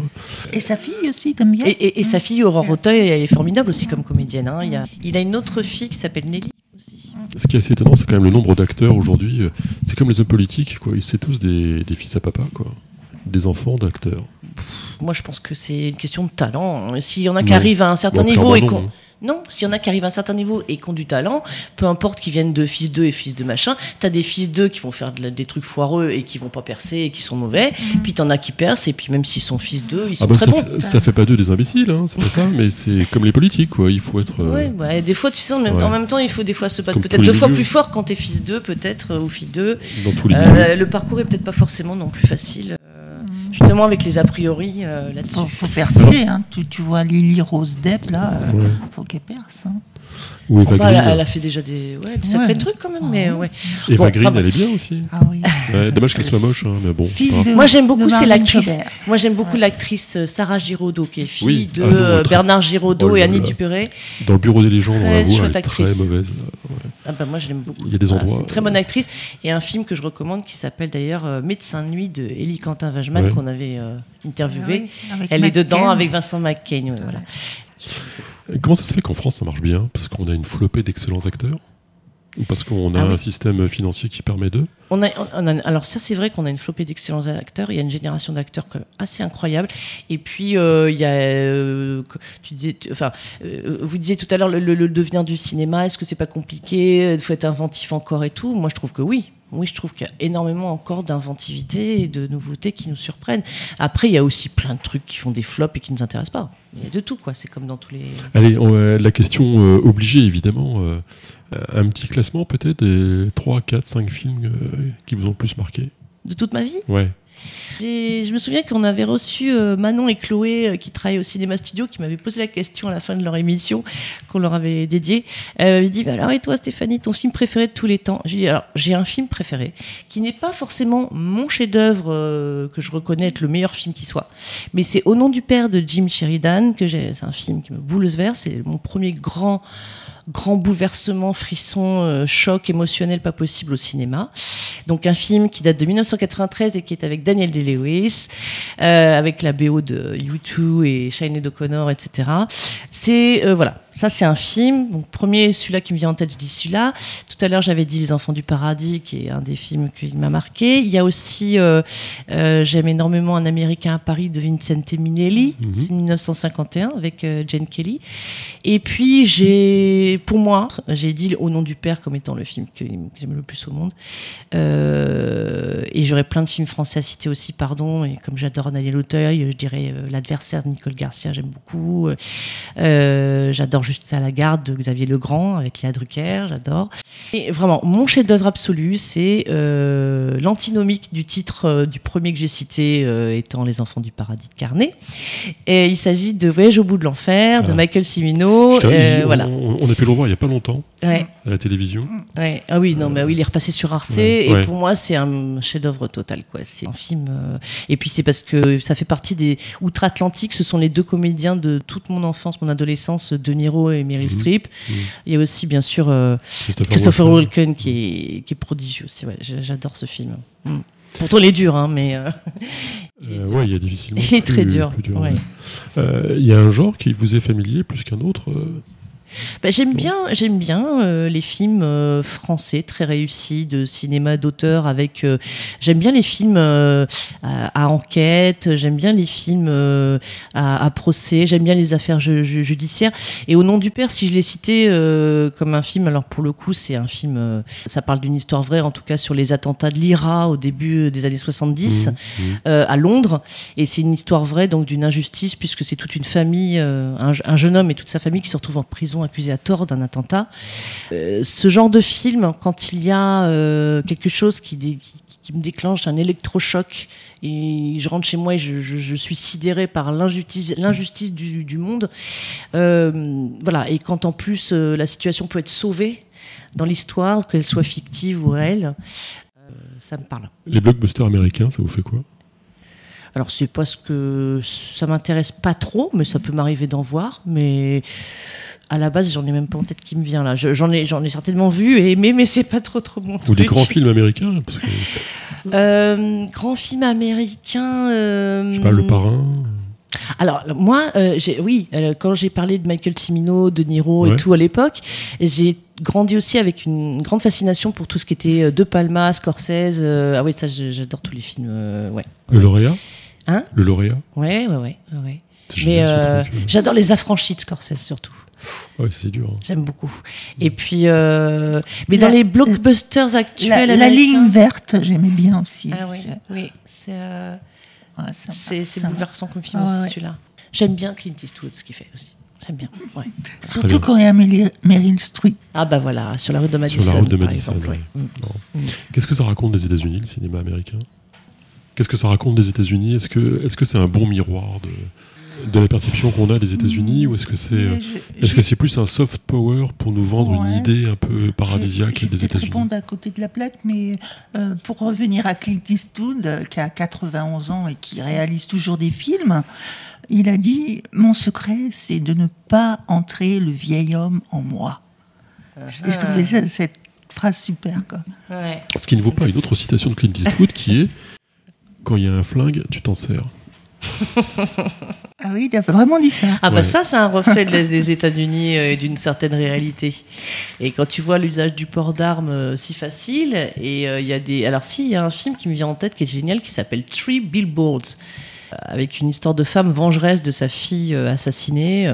Et sa fille aussi, t'aimes bien Et, et- et sa fille Aurore Auteuil, elle est formidable aussi comme comédienne. hein. Il, y a, il a une autre fille qui s'appelle Nelly aussi. Ce qui est assez étonnant, c'est quand même le nombre d'acteurs aujourd'hui. euh, C'est comme les hommes politiques, quoi. Ils- C'est tous des, des fils à papa, quoi. Des enfants d'acteurs. Moi, je pense que c'est une question de talent. S'il y en a qui Non. arrivent à un certain Bon, niveau et qu'on non. S'il y en a qui arrivent à un certain niveau et qui ont du talent, peu importe qu'ils viennent de fils d'eux et fils de machin, t'as des fils d'eux qui vont faire de la- des trucs foireux et qui vont pas percer et qui sont mauvais, puis t'en as qui percent et puis même s'ils sont fils d'eux, ils sont Ah bah très ça, bons. fait, ça fait pas d'eux des imbéciles, hein, c'est pas ça, mais c'est comme les politiques, quoi. Il faut être. euh, Ouais, bah, et des fois, tu sais, en même, Ouais. en même temps, il faut des fois se battre Comme peut-être tous les deux fois milieux. plus fort quand t'es fils d'eux, peut-être, euh, ou fille d'eux. dans tous les Euh, milieux. le parcours est peut-être pas forcément non plus facile, euh, justement avec les a priori euh, là-dessus. Faut, faut percer. Hein. Tu, tu vois Lily Rose Depp, là, euh, Ouais. faut qu'elle perce. hein. Ou Eva Bah, Green. elle, a- elle a fait déjà des, ouais, des sacrés Ouais. trucs quand même, mais Ah ouais. Eva Bon, Green, enfin, elle est bien aussi. Ah oui. Ouais, dommage qu'elle soit moche, hein, mais bon. de- Moi j'aime beaucoup, c'est l'actrice. Moi j'aime beaucoup l'actrice euh, Sarah Giraudot, qui est fille Oui. de Ah non, Bernard Giraudot Oh et Annie. Dupéré. Dans le bureau des légendes, on la Très voit, elle est très mauvaise. là. Ah bah moi je l'aime beaucoup. Il y a des endroits, c'est une très euh, bonne actrice et un film que je recommande qui s'appelle d'ailleurs euh, Médecin de nuit de Ellie Quentin Ouais. qu'on avait euh, interviewé. Ah oui, Elle est dedans avec Vincent McCain. ouais, voilà. Et comment ça se fait qu'en France ça marche bien? Parce qu'on a une flopée d'excellents acteurs? Ou parce qu'on a Ah oui. un système financier qui permet d'eux? Alors ça c'est vrai qu'on a une flopée d'excellents acteurs. Il y a une génération d'acteurs assez incroyable. Et puis euh, il y a, euh, tu disais, enfin, euh, vous disiez tout à l'heure le, devenir du cinéma. Est-ce que c'est pas compliqué? Il faut être inventif encore et tout. Moi je trouve que oui. Oui, je trouve qu'il y a énormément encore d'inventivité et de nouveautés qui nous surprennent. Après, il y a aussi plein de trucs qui font des flops et qui nous intéressent pas. Il y a de tout, quoi. C'est comme dans tous les. Allez, la question obligée, évidemment. un petit classement peut-être des 3, 4, 5 films qui vous ont le plus marqué De toute ma vie Ouais. Je me souviens qu'on avait reçu euh, Manon et Chloé, euh, qui travaillent au Cinéma Studio, qui m'avaient posé la question à la fin de leur émission qu'on leur avait dédiée. Elle m'avait dit, bah alors et toi Stéphanie, ton film préféré de tous les temps? J'ai dit, alors j'ai un film préféré, qui n'est pas forcément mon chef-d'œuvre, euh, que je reconnais être le meilleur film qui soit, mais c'est Au nom du père de Jim Sheridan, que j'ai, c'est un film qui me bouleverse, c'est mon premier grand grand bouleversement, frisson, euh, choc émotionnel pas possible au cinéma. Donc un film qui date de 1993 et qui est avec Daniel Day-Lewis, euh, avec la BO de U2 et Sinead O'Connor, etc. C'est euh, voilà, ça c'est un film. Donc premier, celui-là qui me vient en tête, je dis celui-là. Tout à l'heure j'avais dit Les Enfants du Paradis, qui est un des films qui m'a marqué. Il y a aussi, euh, euh, j'aime énormément Un Américain à Paris de Vincente Minnelli, Mhm. c'est 1951 avec euh, Jane Kelly. Et puis j'ai, pour moi, j'ai dit Au nom du père comme étant le film que, que j'aime le plus au monde. Euh, et j'aurais plein de films français à citer aussi, pardon. Et comme j'adore Daniel Auteuil, je dirais euh, L'adversaire de Nicole Garcia, j'aime beaucoup. Euh, j'adore Juste à la garde de Xavier Legrand avec Léa Drucker, j'adore. Et vraiment, mon chef-d'œuvre absolu, c'est euh, l'antinomique du titre euh, du premier que j'ai cité, euh, étant Les Enfants du Paradis de Carnet. Et il s'agit de Voyage au bout de l'enfer de Ah. Michael Cimino. Voilà. on- on a pu le revoir il n'y a pas longtemps Ouais. à la télévision. Ouais. Ah oui, non, mais oui, il est repassé sur Arte Ouais. et pour moi c'est un chef-d'œuvre total, quoi. C'est un film. Et puis c'est parce que ça fait partie des outre-Atlantique. Ce sont les deux comédiens de toute mon enfance, mon adolescence, De Niro et Meryl Mhm. Streep. Mhm. Il y a aussi bien sûr euh, Christopher, Christopher Walken. Walken qui est qui est prodigieux. Ouais, j'a- j'adore ce film. Mm. Pourtant il est dur, hein, mais euh, Euh, ouais, il a difficilement. il est très dur. ouais. Euh, Il y a un genre qui vous est familier plus qu'un autre Bah, j'aime bien, j'aime bien euh, les films euh, français très réussis de cinéma d'auteur avec. euh, j'aime bien les films à, à enquête. J'aime bien les films à, à procès. J'aime bien les affaires ju- ju- judiciaires. Et au nom du père, si je l'ai cité comme un film, alors pour le coup, c'est un film. ça parle d'une histoire vraie, en tout cas sur les attentats de l'IRA au début des années 70 mhm, mhm. euh, à Londres et c'est une histoire vraie donc d'une injustice puisque c'est toute une famille un, un jeune homme et toute sa famille qui se retrouvent en prison accusés à tort d'un attentat. Euh, ce genre de film quand il y a euh, quelque chose qui, me déclenche un électrochoc et je rentre chez moi et je, suis sidéré par l'injustice du, monde Euh, voilà. Et quand en plus la situation peut être sauvée dans l'histoire qu'elle soit fictive ou réelle ça me parle. Les blockbusters américains, ça vous fait quoi? Alors c'est parce que ça m'intéresse pas trop, mais ça peut m'arriver d'en voir. Mais à la base, j'en ai même pas en tête qui me vient là. Je- J'en ai, j'en ai certainement vu et aimé, mais c'est pas trop trop mon Ou truc. des grands films américains parce que, Euh, grand film américain. euh, Je sais pas, Le Parrain. Alors moi, euh, j'ai- oui, euh, quand j'ai parlé de Michael Cimino, de Niro Ouais. et tout à l'époque, j'ai grandi aussi avec une grande fascination pour tout ce qui était De Palma, Scorsese. euh, ah oui, ça j'adore tous les films. ouais. Le lauréat? Hein Le lauréat Ouais, ouais, ouais, ouais, ouais. Mais euh, euh. j'adore les affranchis de Scorsese surtout. Ouais, c'est dur. hein. J'aime beaucoup. Et puis, euh, mais La- dans les blockbusters La, actuels, la ligne verte, j'aimais bien aussi. Ah oui, C'est- oui, c'est euh, ouais, ça- c'est bouleversant comme film Ah ouais, aussi ouais. celui-là. J'aime bien Clint Eastwood ce qu'il fait aussi. J'aime bien. Ouais. Surtout quand il y a Meryl Streep. Ah bah voilà, sur la route de Madison. Sur la route de Madison. ouais. ouais. Mm. Non. Qu'est-ce que ça raconte des États-Unis, le cinéma américain? Qu'est-ce que ça raconte des États-Unis? Est-ce que est-ce que c'est un bon miroir de, de la perception qu'on a des États-Unis? Ou est-ce que c'est euh, est-ce que c'est plus un soft power pour nous vendre une idée un peu paradisiaque Je- je vais des États-Unis? répondre à côté de la plaque, mais euh, pour revenir à Clint Eastwood, euh, qui a 91 ans et qui réalise toujours des films, il a dit Mon secret, c'est de ne pas entrer le vieil homme en moi. Et je trouvais ça- cette phrase super. Quoi. Ouais. Ce qui ne vaut pas une autre citation de Clint Eastwood qui est Quand il y a un flingue, tu t'en sers. Ah oui, il a vraiment dit ça. Ah bah Ouais. ça, c'est un reflet de- des États-Unis euh, et d'une certaine réalité. Et quand tu vois l'usage du port d'armes euh, si facile, et euh, il y a des... Alors si, il y a un film qui me vient en tête qui est génial, qui s'appelle Three Billboards, avec une histoire de femme vengeresse de sa fille assassinée.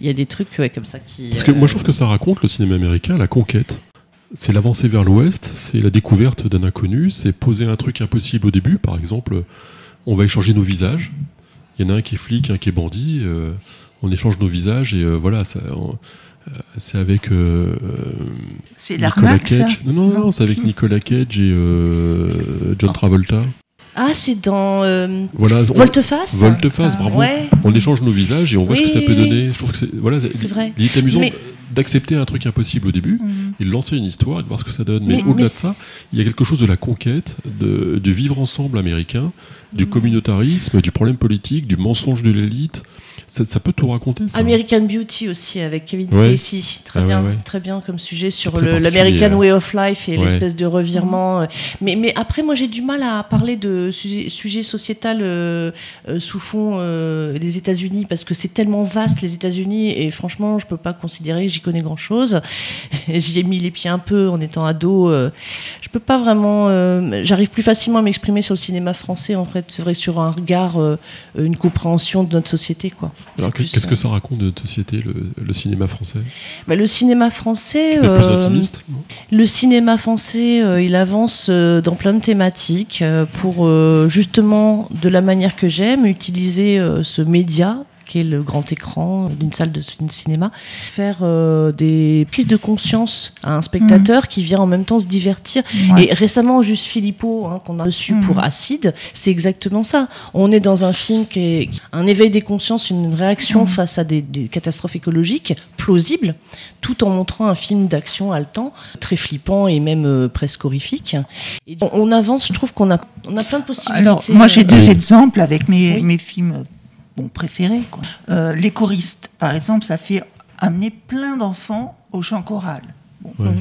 Il y a des trucs ouais, comme ça qui... Parce que euh, moi, je trouve que ça raconte le cinéma américain, la conquête. C'est l'avancée vers l'ouest, c'est la découverte d'un inconnu, c'est poser un truc impossible au début. Par exemple, on va échanger nos visages. Il y en a un qui est flic, un qui est bandit. euh, on échange nos visages et euh, voilà, ça, on- euh, c'est avec euh, C'est Nicolas Cage. Non, non, non, c'est avec Nicolas Cage et euh, John Travolta. Ah, c'est dans euh, Voilà, on, Volte-face Volte-face, Ah, bravo. Ouais. On échange nos visages et on voit ce que ça peut donner. Je trouve que c'est voilà, C'est vrai. Il est amusant Mais- d'accepter un truc impossible au début Mhm. et de lancer une histoire et de voir ce que ça donne. Mais, Mais- au-delà de ça, il y a quelque chose de la conquête, de, du vivre ensemble américain, du communautarisme, du problème politique, du mensonge de l'élite. Ça, ça peut tout raconter. Ça. American Beauty aussi avec Kevin Ouais. Spacey, très Ah bien, ouais. très bien comme sujet sur l'American ouais. Way of Life et l'espèce de revirement. euh. Mais, mais après, moi, j'ai du mal à parler de sujet, sujet sociétal euh, euh, sous fond euh, des États-Unis parce que c'est tellement vaste les États-Unis et franchement, je peux pas considérer que j'y connais grand-chose. J'y ai mis les pieds un peu en étant ado. je peux pas vraiment. J'arrive plus facilement à m'exprimer sur le cinéma français en fait. C'est vrai sur un regard, une compréhension de notre société quoi. Alors, qu'est-ce que euh, ça raconte de notre société, le, le cinéma français bah, le cinéma français, plus euh, intimiste non le cinéma français, euh, il avance euh, dans plein de thématiques pour justement, de la manière que j'aime, utiliser ce média qui est le grand écran d'une salle de cin- cinéma, faire euh, des prises de conscience à un spectateur qui vient en même temps se divertir. Ouais. Et récemment, juste Philippot, hein, qu'on a reçu Mhm. pour Acide, c'est exactement ça. On est dans un film qui est un éveil des consciences, une réaction Mhm. face à des, des catastrophes écologiques plausibles, tout en montrant un film d'action haletant, très flippant et même euh, presque horrifique. Et on, on avance, je trouve qu'on a, on a plein de possibilités. Alors, moi, j'ai deux exemples avec mes, Oui. mes films bon, préférés. Quoi. Euh, les choristes, par exemple, ça fait amener plein d'enfants au chant choral. Bon. Ouais.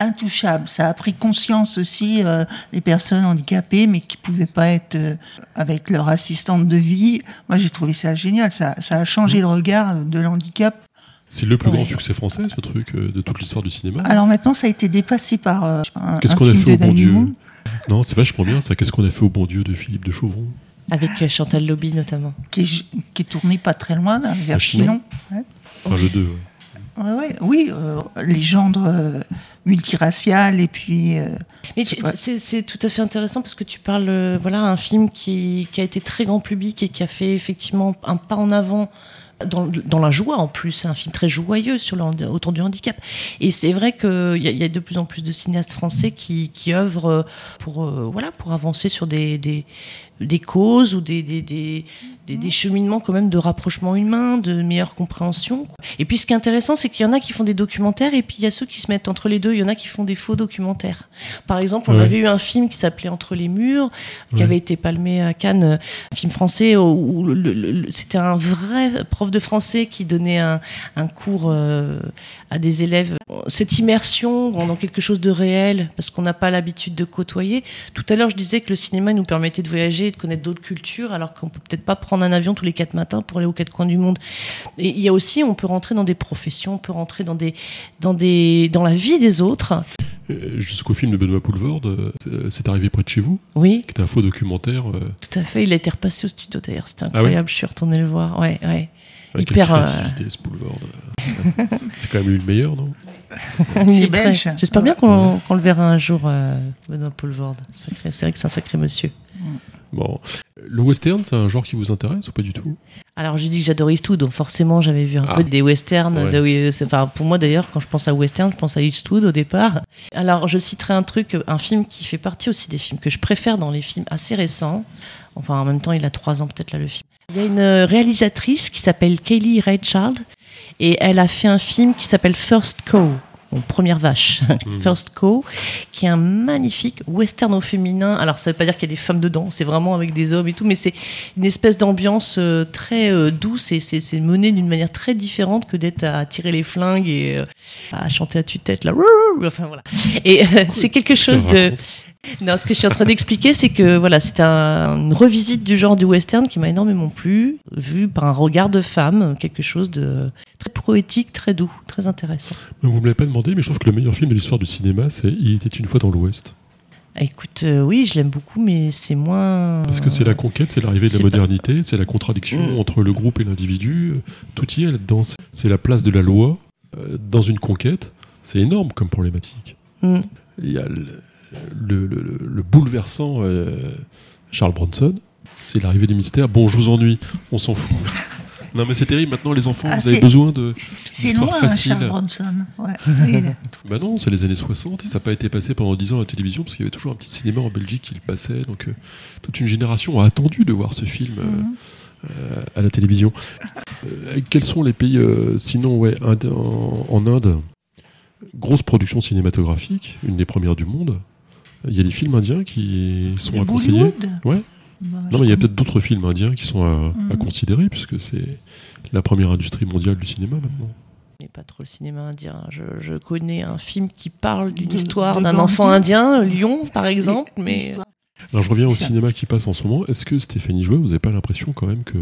Intouchable, ça a pris conscience aussi euh, des personnes handicapées, mais qui pouvaient pas être euh, avec leur assistante de vie. Moi, j'ai trouvé ça génial. Ça, ça a changé le regard de l'handicap. C'est le plus Ouais. grand succès français, ce truc, de toute l'histoire du cinéma. Alors maintenant, ça a été dépassé par euh, un, Qu'est-ce qu'on a fait au bon Dieu. Non, c'est vachement bien ça. Qu'est-ce qu'on a fait au bon Dieu de Philippe de Chauvron? Avec euh, Chantal Lobby notamment. qui est, qui est tourné pas très loin, là, vers Chinon. Chinon. Ouais. Enfin, le 2. ouais. Ouais, ouais, oui, euh, les gendres euh, multiraciales et puis euh, c'est tout à fait intéressant parce que tu parles, euh, voilà, un film qui, qui a été très grand public et qui a fait effectivement un pas en avant. Dans, dans la joie en plus, c'est un film très joyeux sur le, autour du handicap. Et c'est vrai qu'il y, a- il y a de plus en plus de cinéastes français qui, qui œuvrent pour, euh, voilà, pour avancer sur des, des, des causes ou des, des, des, des, des cheminements quand même de rapprochement humain, de meilleure compréhension. Et puis ce qui est intéressant, c'est qu'il y en a qui font des documentaires et puis il y a ceux qui se mettent entre les deux. Il y en a qui font des faux documentaires. Par exemple, on Ouais. avait eu un film qui s'appelait Entre les murs, qui Ouais. avait été palmé à Cannes, euh, un film français où, où le- le- le- c'était un vrai prof de français qui donnait un, un cours euh, à des élèves. Cette immersion dans quelque chose de réel, parce qu'on n'a pas l'habitude de côtoyer. Tout à l'heure, je disais que le cinéma nous permettait de voyager, de connaître d'autres cultures, alors qu'on peut peut-être pas prendre un avion tous les quatre matins pour aller aux quatre coins du monde. Et il y a aussi, on peut rentrer dans des professions, on peut rentrer dans des, dans des, dans la vie des autres. Euh, Jusqu'au film de Benoît Poulvorde, euh, c'est- arrivé près de chez vous, Oui, qui était un faux documentaire. euh, tout à fait. Il a été repassé au studio d'ailleurs. C'était Ah oui incroyable. Je suis retournée le voir. Ouais, ouais. avec Hyper, ce Poulvorde. c'est quand même lui le meilleur, non? Il est C'est belge. très- J'espère bien qu'on le verra un jour, euh, Benoît Poulvorde. C'est vrai que c'est un sacré monsieur. Bon. Le western, c'est un genre qui vous intéresse ou pas du tout? Alors j'ai dit que j'adore Eastwood, donc forcément j'avais vu un Ah. peu des westerns. Ouais. de- oui, c'est- enfin, pour moi d'ailleurs, quand je pense à western, je pense à Eastwood au départ. Alors je citerai un truc, un film qui fait partie aussi des films que je préfère dans les films assez récents. Enfin en même temps il a trois ans peut-être là le film. Il y a une euh, réalisatrice qui s'appelle Kaylee Reichardt et elle a fait un film qui s'appelle First Cow. Première vache, First Cow, qui est un magnifique western au féminin. Alors, ça veut pas dire qu'il y a des femmes dedans, c'est vraiment avec des hommes et tout, mais c'est une espèce d'ambiance euh, très euh, douce et c'est mené d'une manière très différente que d'être à tirer les flingues et euh, à chanter à tue-tête là. Enfin voilà. Et c'est quelque chose de Non, ce que je suis en train d'expliquer, c'est que voilà, c'est un, une revisite du genre du western qui m'a énormément plu, vu par un regard de femme, quelque chose de très poétique, très doux, très intéressant. Vous me l'avez pas demandé, mais je trouve que le meilleur film de l'histoire du cinéma, c'est Il était une fois dans l'Ouest. Écoute, euh, oui, je l'aime beaucoup, mais c'est moins. Parce que c'est la conquête, c'est l'arrivée de la pas- modernité, c'est la contradiction Mm. entre le groupe et l'individu. Tout y est là-dedans. C'est la place de la loi euh, dans une conquête. C'est énorme comme problématique. Mm. Il y a le, le- le- le bouleversant euh, Charles Bronson. C'est l'arrivée des mystères. Bon, je vous ennuie, on s'en fout. Non, mais c'est terrible. Maintenant, les enfants, Ah, vous avez besoin de. C'est loin, hein, facile. Charles Bronson. Ouais. Bah non, c'est les années 60 et ça n'a pas été passé pendant 10 ans à la télévision parce qu'il y avait toujours un petit cinéma en Belgique qui le passait. Donc euh, toute une génération a attendu de voir ce film euh, Mhm. euh, à la télévision. Euh, quels sont les pays, euh, sinon, ouais, Inde- en, en Inde, grosse production cinématographique, une des premières du monde. Il y a des films indiens qui sont De à conseiller. Bollywood? Ouais. Bah, Non, mais il y a peut-être d'autres films indiens qui sont à, à Mhm. considérer puisque c'est la première industrie mondiale du cinéma maintenant. Mais pas trop le cinéma indien. Je, je connais un film qui parle d'une histoire d'un enfant indien, Lyon par exemple, mais. Alors je reviens au cinéma qui passe en ce moment. Est-ce que Stéphanie Jouet, vous n'avez pas l'impression quand même que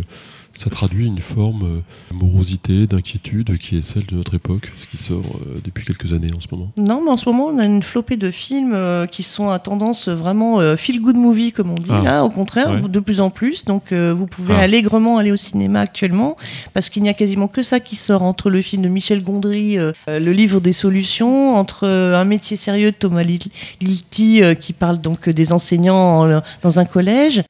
ça traduit une forme euh, de morosité, d'inquiétude qui est celle de notre époque, ce qui sort euh, depuis quelques années en ce moment Non, mais en ce moment, on a une flopée de films euh, qui sont à tendance vraiment euh, feel good movie, comme on dit, Ah. là, au contraire, Ouais. de plus en plus. Donc, euh, vous pouvez Ah. allègrement aller au cinéma actuellement, parce qu'il n'y a quasiment que ça qui sort entre le film de Michel Gondry, euh, euh, Le livre des solutions, entre euh, Un métier sérieux de Thomas Lil- Lilti, euh, qui parle donc euh, des enseignants en- dans un collège.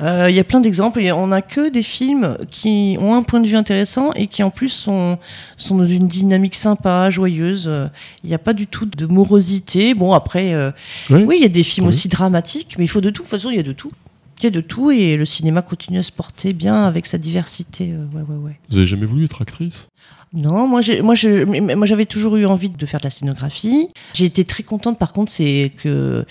Euh, Il y a plein d'exemples. et On n'a que des films qui ont un point de vue intéressant et qui en plus sont, sont dans une dynamique sympa, joyeuse. Il n'y a pas du tout de morosité. Bon, après, euh, oui, il y a des films Oui. aussi dramatiques, mais il faut de tout. De toute façon, il y a de tout. Il y a de tout et le cinéma continue à se porter bien avec sa diversité. euh, ouais, ouais, ouais. Vous avez jamais voulu être actrice? Non, moi, j'ai, moi, je, moi, j'avais toujours eu envie de faire de la scénographie. J'ai été très contente, par contre, c'est que,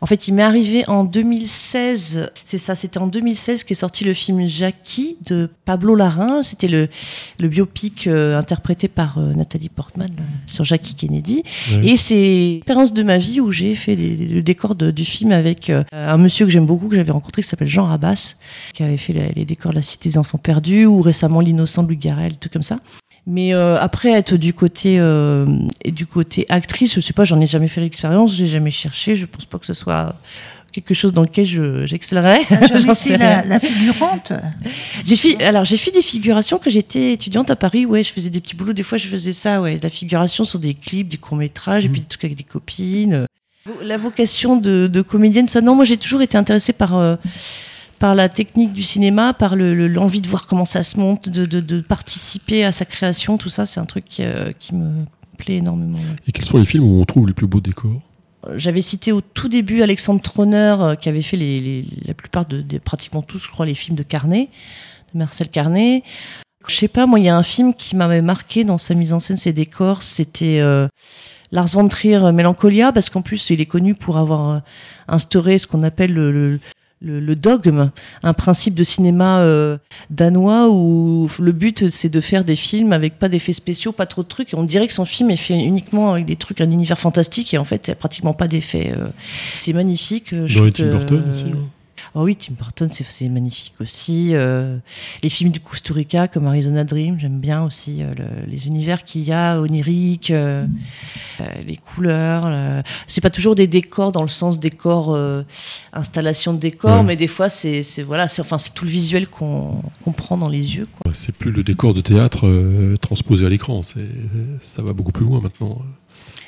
en fait, il m'est arrivé en 2016. C'est ça, c'était en 2016 qu'est sorti le film Jackie de Pablo Larraín. C'était le, le biopic euh, interprété par euh, Nathalie Portman là, sur Jackie Kennedy. Et c'est l'expérience de ma vie où j'ai fait les- le décor de- du film avec euh, un monsieur que j'aime beaucoup, que j'avais rencontré, qui s'appelle Jean Rabas, qui avait fait les, les décors de la Cité des Enfants Perdus, ou récemment L'innocent de Louis Garrel, des trucs comme ça. Mais euh, après être du côté euh, et du côté actrice, je sais pas, j'en ai jamais fait l'expérience, j'ai jamais cherché, je pense pas que ce soit quelque chose dans lequel je j'excellerais. J'en sais fait la, la figurante J'ai fait, alors j'ai fait des figurations quand j'étais étudiante à Paris. Ouais, je faisais des petits boulots. Des fois, je faisais ça. Ouais, la figuration sur des clips, des courts métrages, et puis des trucs avec des copines. La vocation de, de comédienne, ça. Non, moi, j'ai toujours été intéressée par euh, par la technique du cinéma, par le- le- l'envie de voir comment ça se monte, de, de, de participer à sa création. Tout ça, c'est un truc qui, euh, qui me plaît énormément. Et quels sont les films où on trouve les plus beaux décors J'avais cité au tout début Alexandre Tronner, euh, qui avait fait les, les- la plupart de, pratiquement tous, je crois, les films de Carnet, de Marcel Carnet. Je sais pas, moi, il y a un film qui m'avait marqué dans sa mise en scène, ses décors, c'était euh, Lars von Trier, euh, Mélancolia, parce qu'en plus, il est connu pour avoir euh, instauré ce qu'on appelle le, le, le- le dogme, un principe de cinéma euh, danois où le but c'est de faire des films avec pas d'effets spéciaux, pas trop de trucs. Et on dirait que son film est fait uniquement avec des trucs, un univers fantastique et en fait il y a pratiquement pas d'effets. euh. C'est magnifique. euh, je Dans les trouve Tim que- Burton aussi. Ah oui, Tim Burton, c'est magnifique aussi. Euh, les films du Kusturica comme Arizona Dream, j'aime bien aussi euh, le- les univers qu'il y a, oniriques, euh, les couleurs. le- C'est pas toujours des décors dans le sens décor, installation de décor, Ouais. mais des fois c'est voilà, enfin c'est tout le visuel qu'on prend dans les yeux. C'est plus le décor de théâtre transposé à l'écran. Ça va beaucoup plus loin maintenant.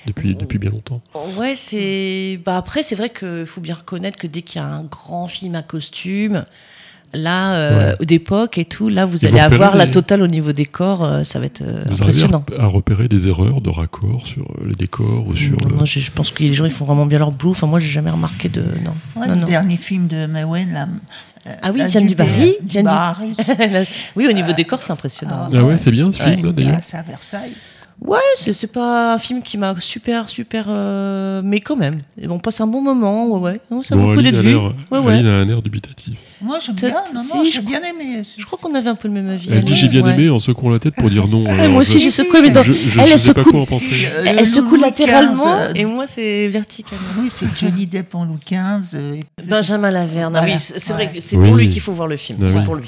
Depuis, depuis bien longtemps. Ouais, c'est. Bah après, c'est vrai qu'il faut bien reconnaître que dès qu'il y a un grand film à costume, là, euh, d'époque et tout, là, vous Et allez vous avoir la totale au niveau décor, euh, ça va être euh, Vous arrivez impressionnant. à, à repérer des erreurs de raccord sur les décors ou sur. Non, le- je, je pense que les gens ils font vraiment bien leur boulot. Enfin, moi, j'ai jamais remarqué de. Non. Ouais, non, Le non. dernier film de Mawen, là. Ah oui, Diane du Barry. Du oui, au niveau décor, c'est impressionnant. Ah ouais, c'est bien ce Ouais. film là d'ailleurs. Ah, c'est à Versailles. Ouais, c'est c'est pas un film qui m'a super, super. euh, mais quand même. Et on passe un bon moment, ouais, ouais. Non, ça Bon, le coup Aline d'être a vu. Ouais, ouais. Aline a un air dubitatif. Moi, j'aime Peut-être- bien. Non, non, si, j'ai je bien aimé. Je crois qu'on avait un peu le même avis. Elle dit j'ai bien ouais. aimé en secouant la tête pour dire non. Alors, moi aussi, je- j'ai secoué, mais dans- je, je, elle, je elle sais pas secoue- quoi en penser. Euh, Elle, le elle secoue latéralement, euh, et moi, c'est verticalement. Oui, c'est Johnny Depp en Louis XV. euh, et- Benjamin Laverne, ah oui, c'est vrai que c'est pour lui qu'il faut voir le film. Ah c'est pour lui.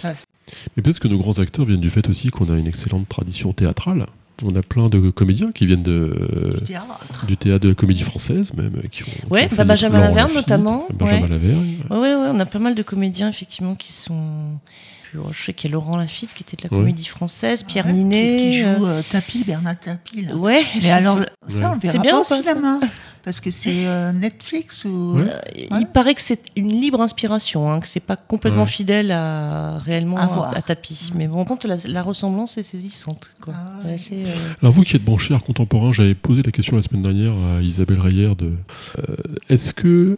Mais peut-être que nos grands acteurs viennent du fait aussi qu'on a une excellente tradition théâtrale. On a plein de comédiens qui viennent de, du théâtre. du théâtre de la comédie française, même. Qui ont, ont bah, Benjamin Laverne, notamment, Benjamin ouais. Laverne. Ouais, ouais, ouais, on a pas mal de comédiens, effectivement, qui sont. Je sais qu'il y a Laurent Lafitte qui était de la Ouais. comédie française, Pierre Ouais, Ninet. Qui, qui euh, joue euh, Tapi, Bernard Tapi. Là. Ouais, Mais alors, Ouais. ça, on le C'est verra bien pas au cinéma. Parce que c'est euh, Netflix ou. Ouais. Euh, Il paraît que c'est une libre inspiration, hein, que c'est pas complètement Ouais. fidèle à réellement À à, voir. à tapis. Mais bon, contre la, la ressemblance est saisissante. Quoi. Ah ouais. Ouais, c'est, euh, Alors vous qui êtes branché art contemporain, j'avais posé la question la semaine dernière à Isabelle Reyer de euh, est-ce que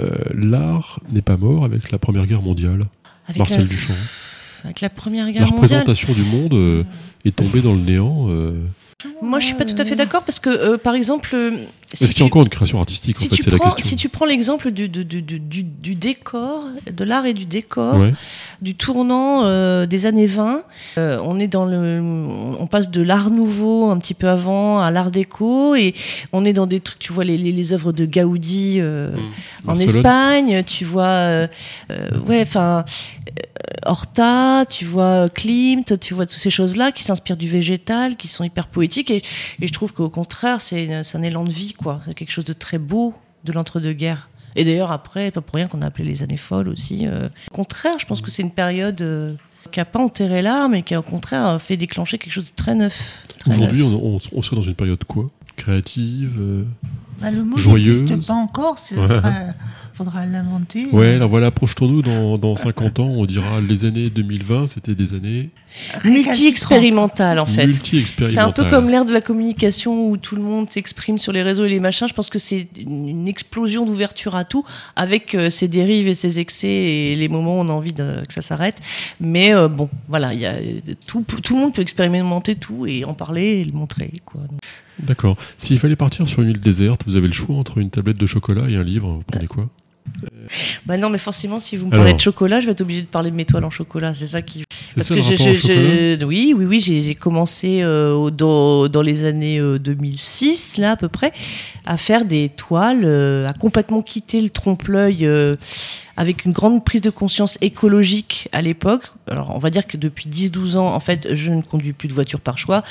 euh, l'art n'est pas mort avec la Première Guerre mondiale? Avec, Marcel la, Duchamp. avec la Première La Guerre mondiale. représentation du monde euh, est tombée dans le néant. euh. Moi, je suis pas tout à fait d'accord parce que, euh, par exemple, euh, si Est-ce qu'il y a encore une création artistique si En fait, tu c'est la prends, question. si tu prends l'exemple du, du, du, du, du- du décor, de l'art et du décor, Ouais. du tournant euh, des années 20, euh, on est dans le, on passe de l'art nouveau un petit peu avant à l'art déco et on est dans des trucs, tu vois les, les, les œuvres de Gaudi euh, en Barcelone. Espagne, tu vois, ouais, enfin Horta, tu vois Klimt, tu vois toutes ces choses-là qui s'inspirent du végétal, qui sont hyper poétiques et, et je trouve qu'au contraire c'est un élan de vie quoi, c'est quelque chose de très beau de l'entre-deux-guerres. Et d'ailleurs après, pas pour rien qu'on a appelé les années folles aussi. euh. Au contraire, je pense que c'est une période euh, qui a pas enterré l'art, mais qui a au contraire fait déclencher quelque chose de très neuf. Aujourd'hui, on, on, on serait dans une période quoi? Créative euh, Bah, le mot n'existe pas encore. Il Ouais. faudra l'inventer. Ouais, Euh, alors voilà, approche-toi-nous dans, dans 50 ans, on dira les années 2020, c'était des années multi-expérimental en fait. C'est un peu comme l'ère de la communication où tout le monde s'exprime sur les réseaux et les machins. Je pense que c'est une explosion d'ouverture à tout, avec euh, ses dérives et ses excès et les moments où on a envie de- que ça s'arrête. Mais euh, bon, voilà, il y a tout, tout le monde peut expérimenter tout et en parler et le montrer. Quoi. D'accord. S'il fallait partir sur une île déserte, vous avez le choix entre une tablette de chocolat et un livre, vous prenez quoi? Bah non, mais forcément, si vous me parlez Alors. de chocolat, je vais être obligée de parler de mes toiles en chocolat. C'est ça qui. Parce ça que je, je- oui, oui, oui, j'ai commencé euh, dans, dans les années euh, 2006, là à peu près, à faire des toiles, euh, à complètement quitter le trompe-l'œil. euh, avec une grande prise de conscience écologique à l'époque. Alors, on va dire que depuis 10-12 ans, en fait, je ne conduis plus de voiture par choix.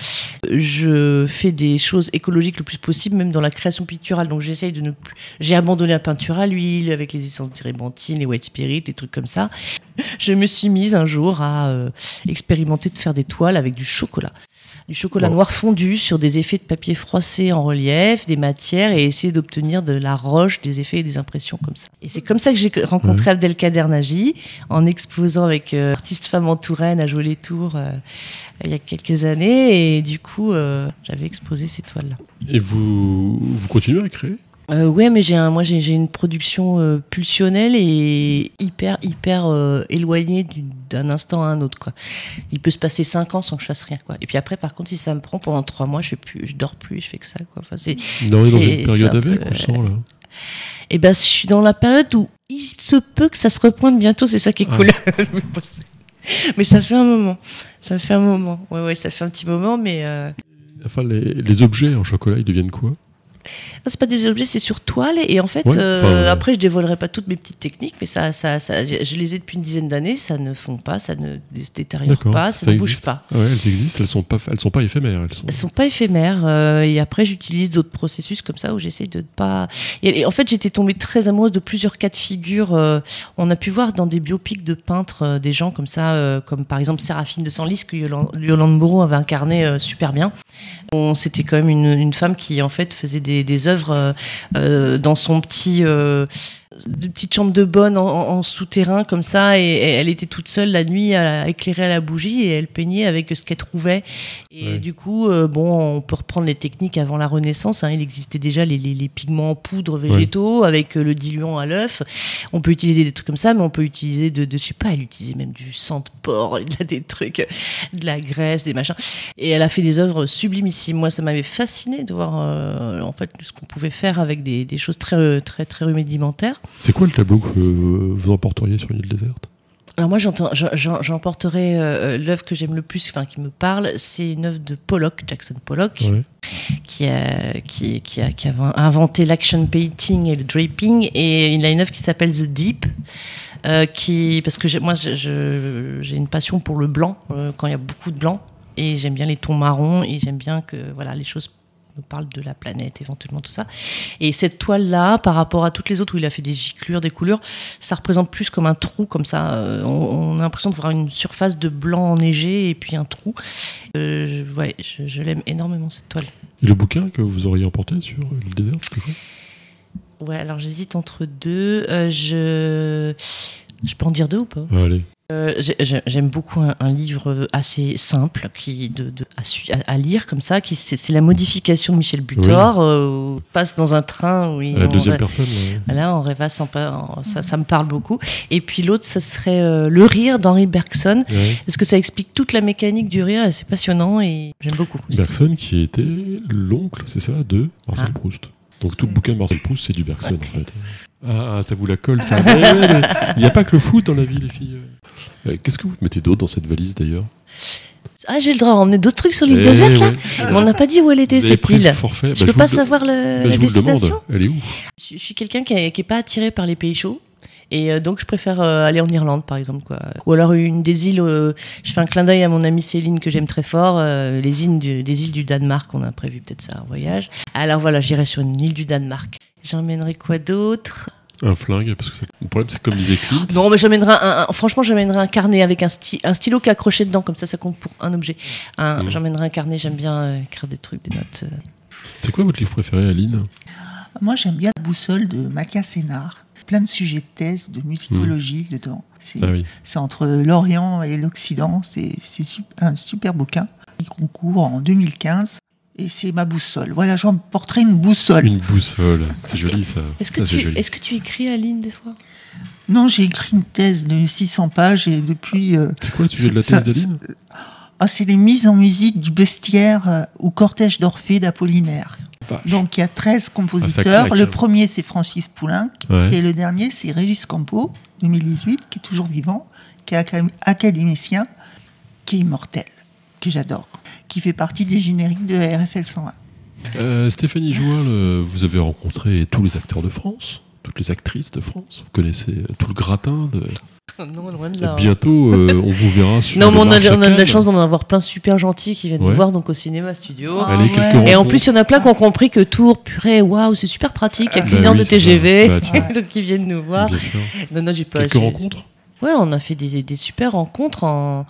Je fais des choses écologiques le plus possible, même dans la création picturale. Donc, j'essaye de ne plus. J'ai abandonné la peinture à l'huile avec les essences de térébenthine, les white spirit, les trucs comme ça. Je me suis mise un jour à euh, expérimenter de faire des toiles avec du chocolat. Du chocolat Bon. noir fondu sur des effets de papier froissé en relief, des matières et essayer d'obtenir de la roche, des effets et des impressions comme ça. Et c'est comme ça que j'ai rencontré Abdelkader Nagy en exposant avec euh, artiste femme en Touraine à Jouer-les-Tours euh, il y a quelques années et du coup euh, j'avais exposé ces toiles-là. Et vous, vous continuez à créer? Euh, ouais, mais j'ai un, moi j'ai une production euh, pulsionnelle et hyper hyper euh, éloignée du- d'un instant à un autre quoi. Il peut se passer cinq ans sans que je fasse rien quoi. Et puis après par contre si ça me prend pendant trois mois je plus, je dors plus, je fais que ça quoi. Enfin, c'est, dans une période un avec, peu, on sent là. et ben je suis dans la période où il se peut que ça se repointe bientôt, c'est ça qui est Ah. cool. mais ça fait un moment, ça fait un moment. Ouais ouais, ça fait un petit moment, mais euh, Enfin, les, les objets en chocolat, ils deviennent quoi? C'est pas des objets, c'est sur toile. Et en fait, Ouais, euh, après, je dévoilerai pas toutes mes petites techniques, mais ça, ça, ça, je les ai depuis une dizaine d'années. Ça ne fond pas, ça ne se détériore pas, ça, ça ne bouge pas. Ouais, elles existent, elles sont pas, elles sont pas éphémères. Elles sont... Elles sont pas éphémères. euh, et après, j'utilise d'autres processus comme ça où j'essaie de ne pas. Et, et en fait, j'étais tombée très amoureuse de plusieurs cas de figure. euh, on a pu voir dans des biopics de peintres des gens comme ça, comme par exemple Séraphine de Senlis que Yolande, Yolande Moreau avait incarné super bien. On- C'était quand même une, une femme qui en fait faisait des des, œuvres euh, euh, dans son petit euh, de petite chambre de bonne en, souterrain comme ça et, et elle était toute seule la nuit à, éclairer à la bougie et elle peignait avec ce qu'elle trouvait. Et du coup euh, bon on peut reprendre les techniques avant la Renaissance hein, il existait déjà les, les, les pigments en poudre végétaux avec euh, le diluant à l'œuf. On peut utiliser des trucs comme ça mais on peut utiliser de, de je sais pas elle utilisait même du sang de porc des trucs de la graisse des machins. Et elle a fait des œuvres sublimissimes. Moi ça m'avait fasciné de voir euh, en fait ce qu'on pouvait faire avec des, des choses très très très rudimentaires C'est quoi le tableau que euh, vous emporteriez sur une île déserte? Alors moi, j'emporterai euh, l'œuvre que j'aime le plus, enfin qui me parle, c'est une œuvre de Pollock, Jackson Pollock, Ouais. qui, a, qui, qui, a, qui a inventé l'action painting et le draping, et il a une œuvre qui s'appelle The Deep. euh, qui, parce que moi j'ai une passion pour le blanc euh, quand il y a beaucoup de blanc et j'aime bien les tons marrons et j'aime bien que voilà les choses me parlent de la planète éventuellement tout ça et cette toile là par rapport à toutes les autres où il a fait des giclures des couleurs ça représente plus comme un trou comme ça. Euh, on, on a l'impression de voir une surface de blanc enneigé et puis un trou. Euh, je, ouais, je, je l'aime énormément cette toile. Et le bouquin que vous auriez emporté sur l'île déserte, c'était quoi? Ouais, alors j'hésite entre deux. Euh, je je peux en dire deux ou pas? Allez. Euh, j'ai- j'ai- J'aime beaucoup un, un livre assez simple qui de, de- à, lire comme ça. Qui c'est la modification de Michel Butor. euh, où on passe dans un train où il À la deuxième personne. euh, Voilà, on pa- en- ça, ça me parle beaucoup. Et puis l'autre, ce serait euh, Le rire d'Henri Bergson. Parce que ça explique toute la mécanique du rire et c'est passionnant et j'aime beaucoup. aussi. Bergson qui était l'oncle, c'est ça, de Marcel Ah. Proust. Donc tout le bouquin de Marcel Proust, c'est du Bergson en fait. Ah, ah, ça vous la colle ça. Il n'y a pas que le foot dans la vie, les filles. Euh, Qu'est-ce que vous mettez d'autre dans cette valise d'ailleurs? Ah, j'ai le droit à emmener d'autres trucs sur l'île Eh déserte là? ouais. Mais on n'a pas dit où elle était cette île. Je Bah, peux pas le- savoir le, bah, la je vous le demande. destination. Elle est où? Je, suis quelqu'un qui est, qui est pas attiré par les pays chauds. Et euh, donc je préfère euh, aller en Irlande par exemple quoi. Ou alors une des îles, euh, je fais un clin d'œil à mon amie Céline que j'aime très fort, euh, les îles du, des îles du Danemark, on a prévu peut-être ça un voyage. Alors voilà, j'irai sur une île du Danemark. J'emmènerai quoi d'autre? Un flingue, parce que c'est- le problème c'est comme disait Clint. Non, mais j'amènerai un, un- franchement, j'amènerai un carnet avec un, sti- un stylo qui est accroché dedans, comme ça, ça compte pour un objet. Mhm. J'emmènerai un carnet, j'aime bien euh, écrire des trucs, des notes. euh. C'est quoi votre livre préféré, Aline? Moi, j'aime bien la boussole de Mathias Sénard. Plein de sujets de thèse, de musicologie dedans. C'est Ah oui. c'est entre l'Orient et l'Occident. C'est un super bouquin. Il concourt en 2015 et c'est ma boussole. Voilà, j'emporterai une boussole. Une boussole. C'est joli ça. Est-ce que, Ça, tu, est-ce que tu écris, Aline, des fois? Non, j'ai écrit une thèse de 600 pages et depuis. euh, C'est quoi le sujet de la thèse d'Aline ah, c'est les mises en musique du bestiaire euh, au cortège d'Orphée d'Apollinaire. Vache. Donc il y a 13 Ah, compositeurs. le premier, c'est Francis Poulenc. Ouais. Et le dernier, c'est Régis Campo, 2018, qui est toujours vivant, qui est acad- académicien, qui est immortel, que j'adore, qui fait partie des génériques de RFL 101. Euh, Stéphanie Joual, euh, vous avez rencontré tous les acteurs de France, toutes les actrices de France. Vous connaissez tout le gratin. De... Non, loin de là. hein. Bientôt, euh, on vous verra sur. Non, mais le on a, marché on a de la chance d'en avoir plein super gentils qui viennent Ouais. nous voir donc au cinéma studio. Ah, Allez, quelques ouais. Et en plus, il y en a plein qui ont compris que Tours, purée, waouh, c'est super pratique, il y a Bah qu'une heure oui, de. TGV, Bah, donc ils viennent nous voir. Bien sûr. Non, non, j'ai pas. Quelques rencontres Ouais, on a fait des, des super rencontres en,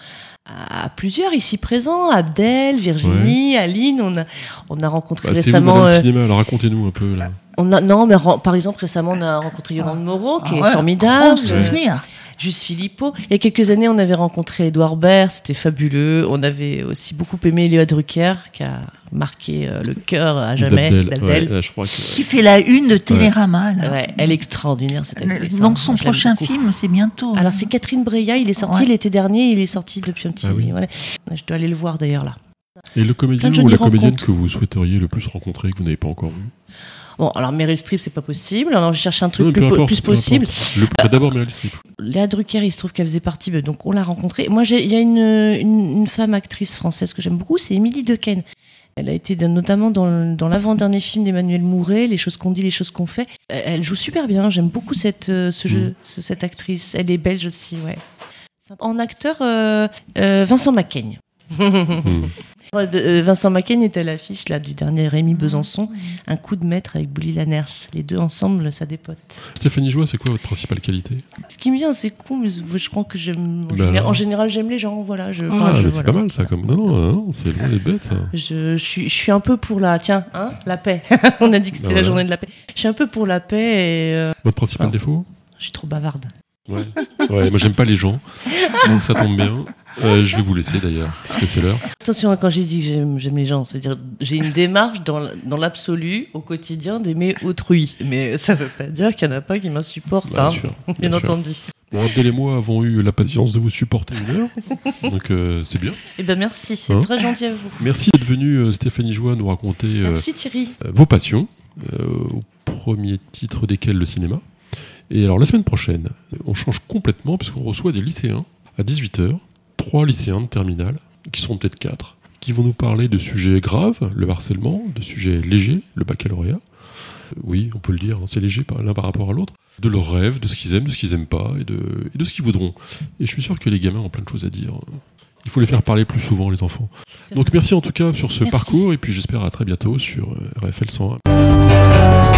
à plusieurs ici présents, Abdel, Virginie, Aline, on a, on a rencontré bah, C'est récemment. Madame euh, Cinéma, alors racontez-nous un peu. Là. on a, non, mais par exemple récemment on a rencontré Yolande Moreau, qui Ah est ouais, formidable. grand souvenir. Juste Philippot. Il y a quelques années, on avait rencontré Edouard Baird, c'était fabuleux. On avait aussi beaucoup aimé Léa Drucker, qui a marqué euh, le cœur à jamais D'Abdel. Ouais, que... Qui fait la une de Télérama. là. Ouais, elle est extraordinaire cette actrice. hein. Donc son Je l'aime prochain film, c'est bientôt. Alors c'est Catherine Breillat, il est sorti Ouais. l'été dernier, il est sorti depuis un petit. Ah oui. voilà. Je dois aller le voir d'ailleurs là. Et le comédien ou la comédienne que vous souhaiteriez le plus rencontrer, que vous n'avez pas encore vu Bon, alors Meryl Streep, c'est pas possible. Alors j'ai cherché un truc Non, plus, importe, plus possible. bah, D'abord Meryl Streep. Léa Drucker, il se trouve qu'elle faisait partie, donc on l'a rencontrée. Moi, il y a une, une, une femme actrice française que j'aime beaucoup, c'est Émilie Dequesne. Elle a été notamment dans, dans l'avant-dernier film d'Emmanuel Mouret, Les choses qu'on dit, les choses qu'on fait. Elle, joue super bien, j'aime beaucoup cette, euh, ce jeu, Mm. ce- cette actrice. Elle est belge aussi, ouais. En acteur, euh, euh, Vincent Macaigne. Hmm. Euh, Vincent Macken était à l'affiche là, du dernier Rémi Besançon, un coup de maître avec Bouli Lanners. Les deux ensemble, ça dépote. Stéphanie Joie, c'est quoi votre principale qualité? Ce qui me vient, c'est con, mais je crois que j'aime. En, Ben général- alors en général, j'aime les gens, voilà. Je, Ah, je- mais c'est voilà. pas mal ça. Comme... Non, non, non, c'est loin des bêtes ça. Je, je suis, je suis un peu pour la. Tiens, hein, la paix. On a dit que c'était Ben la voilà. journée de la paix. Je suis un peu pour la paix et euh, Votre principal Ah. défaut? je suis trop bavarde. Ouais. ouais, moi j'aime pas les gens, donc ça tombe bien. Euh, je vais vous laisser d'ailleurs, parce que c'est l'heure. Attention, hein, quand j'ai dit que j'aime j'aime les gens, c'est-à-dire j'ai une démarche dans, l'absolu, au quotidien, d'aimer autrui. Mais ça veut pas dire qu'il n'y en a pas qui m'insupportent, Bien hein, sûr, bien, entendu. Bon, Adèle et moi avons eu la patience de vous supporter une heure, donc euh, c'est bien. Eh ben merci, c'est Hein très gentil à vous. Merci d'être venu, euh, Stéphanie Joie, nous raconter euh, Merci Thierry. euh, vos passions, euh, au premier titre desquels le cinéma. Et alors la semaine prochaine, on change complètement puisqu'on reçoit des lycéens à 18h, trois lycéens de terminale, qui sont peut-être quatre, qui vont nous parler de sujets graves, le harcèlement, de sujets légers, le baccalauréat. Euh, Oui, on peut le dire, hein, c'est léger l'un par rapport à l'autre. De leurs rêves, de ce qu'ils aiment, de ce qu'ils aiment pas, et de, et de ce qu'ils voudront. Et je suis sûr que les gamins ont plein de choses à dire. Il faut les faire parler plus souvent, les enfants. Donc merci en tout cas sur ce Merci. parcours, et puis j'espère à très bientôt sur euh, RFL 101.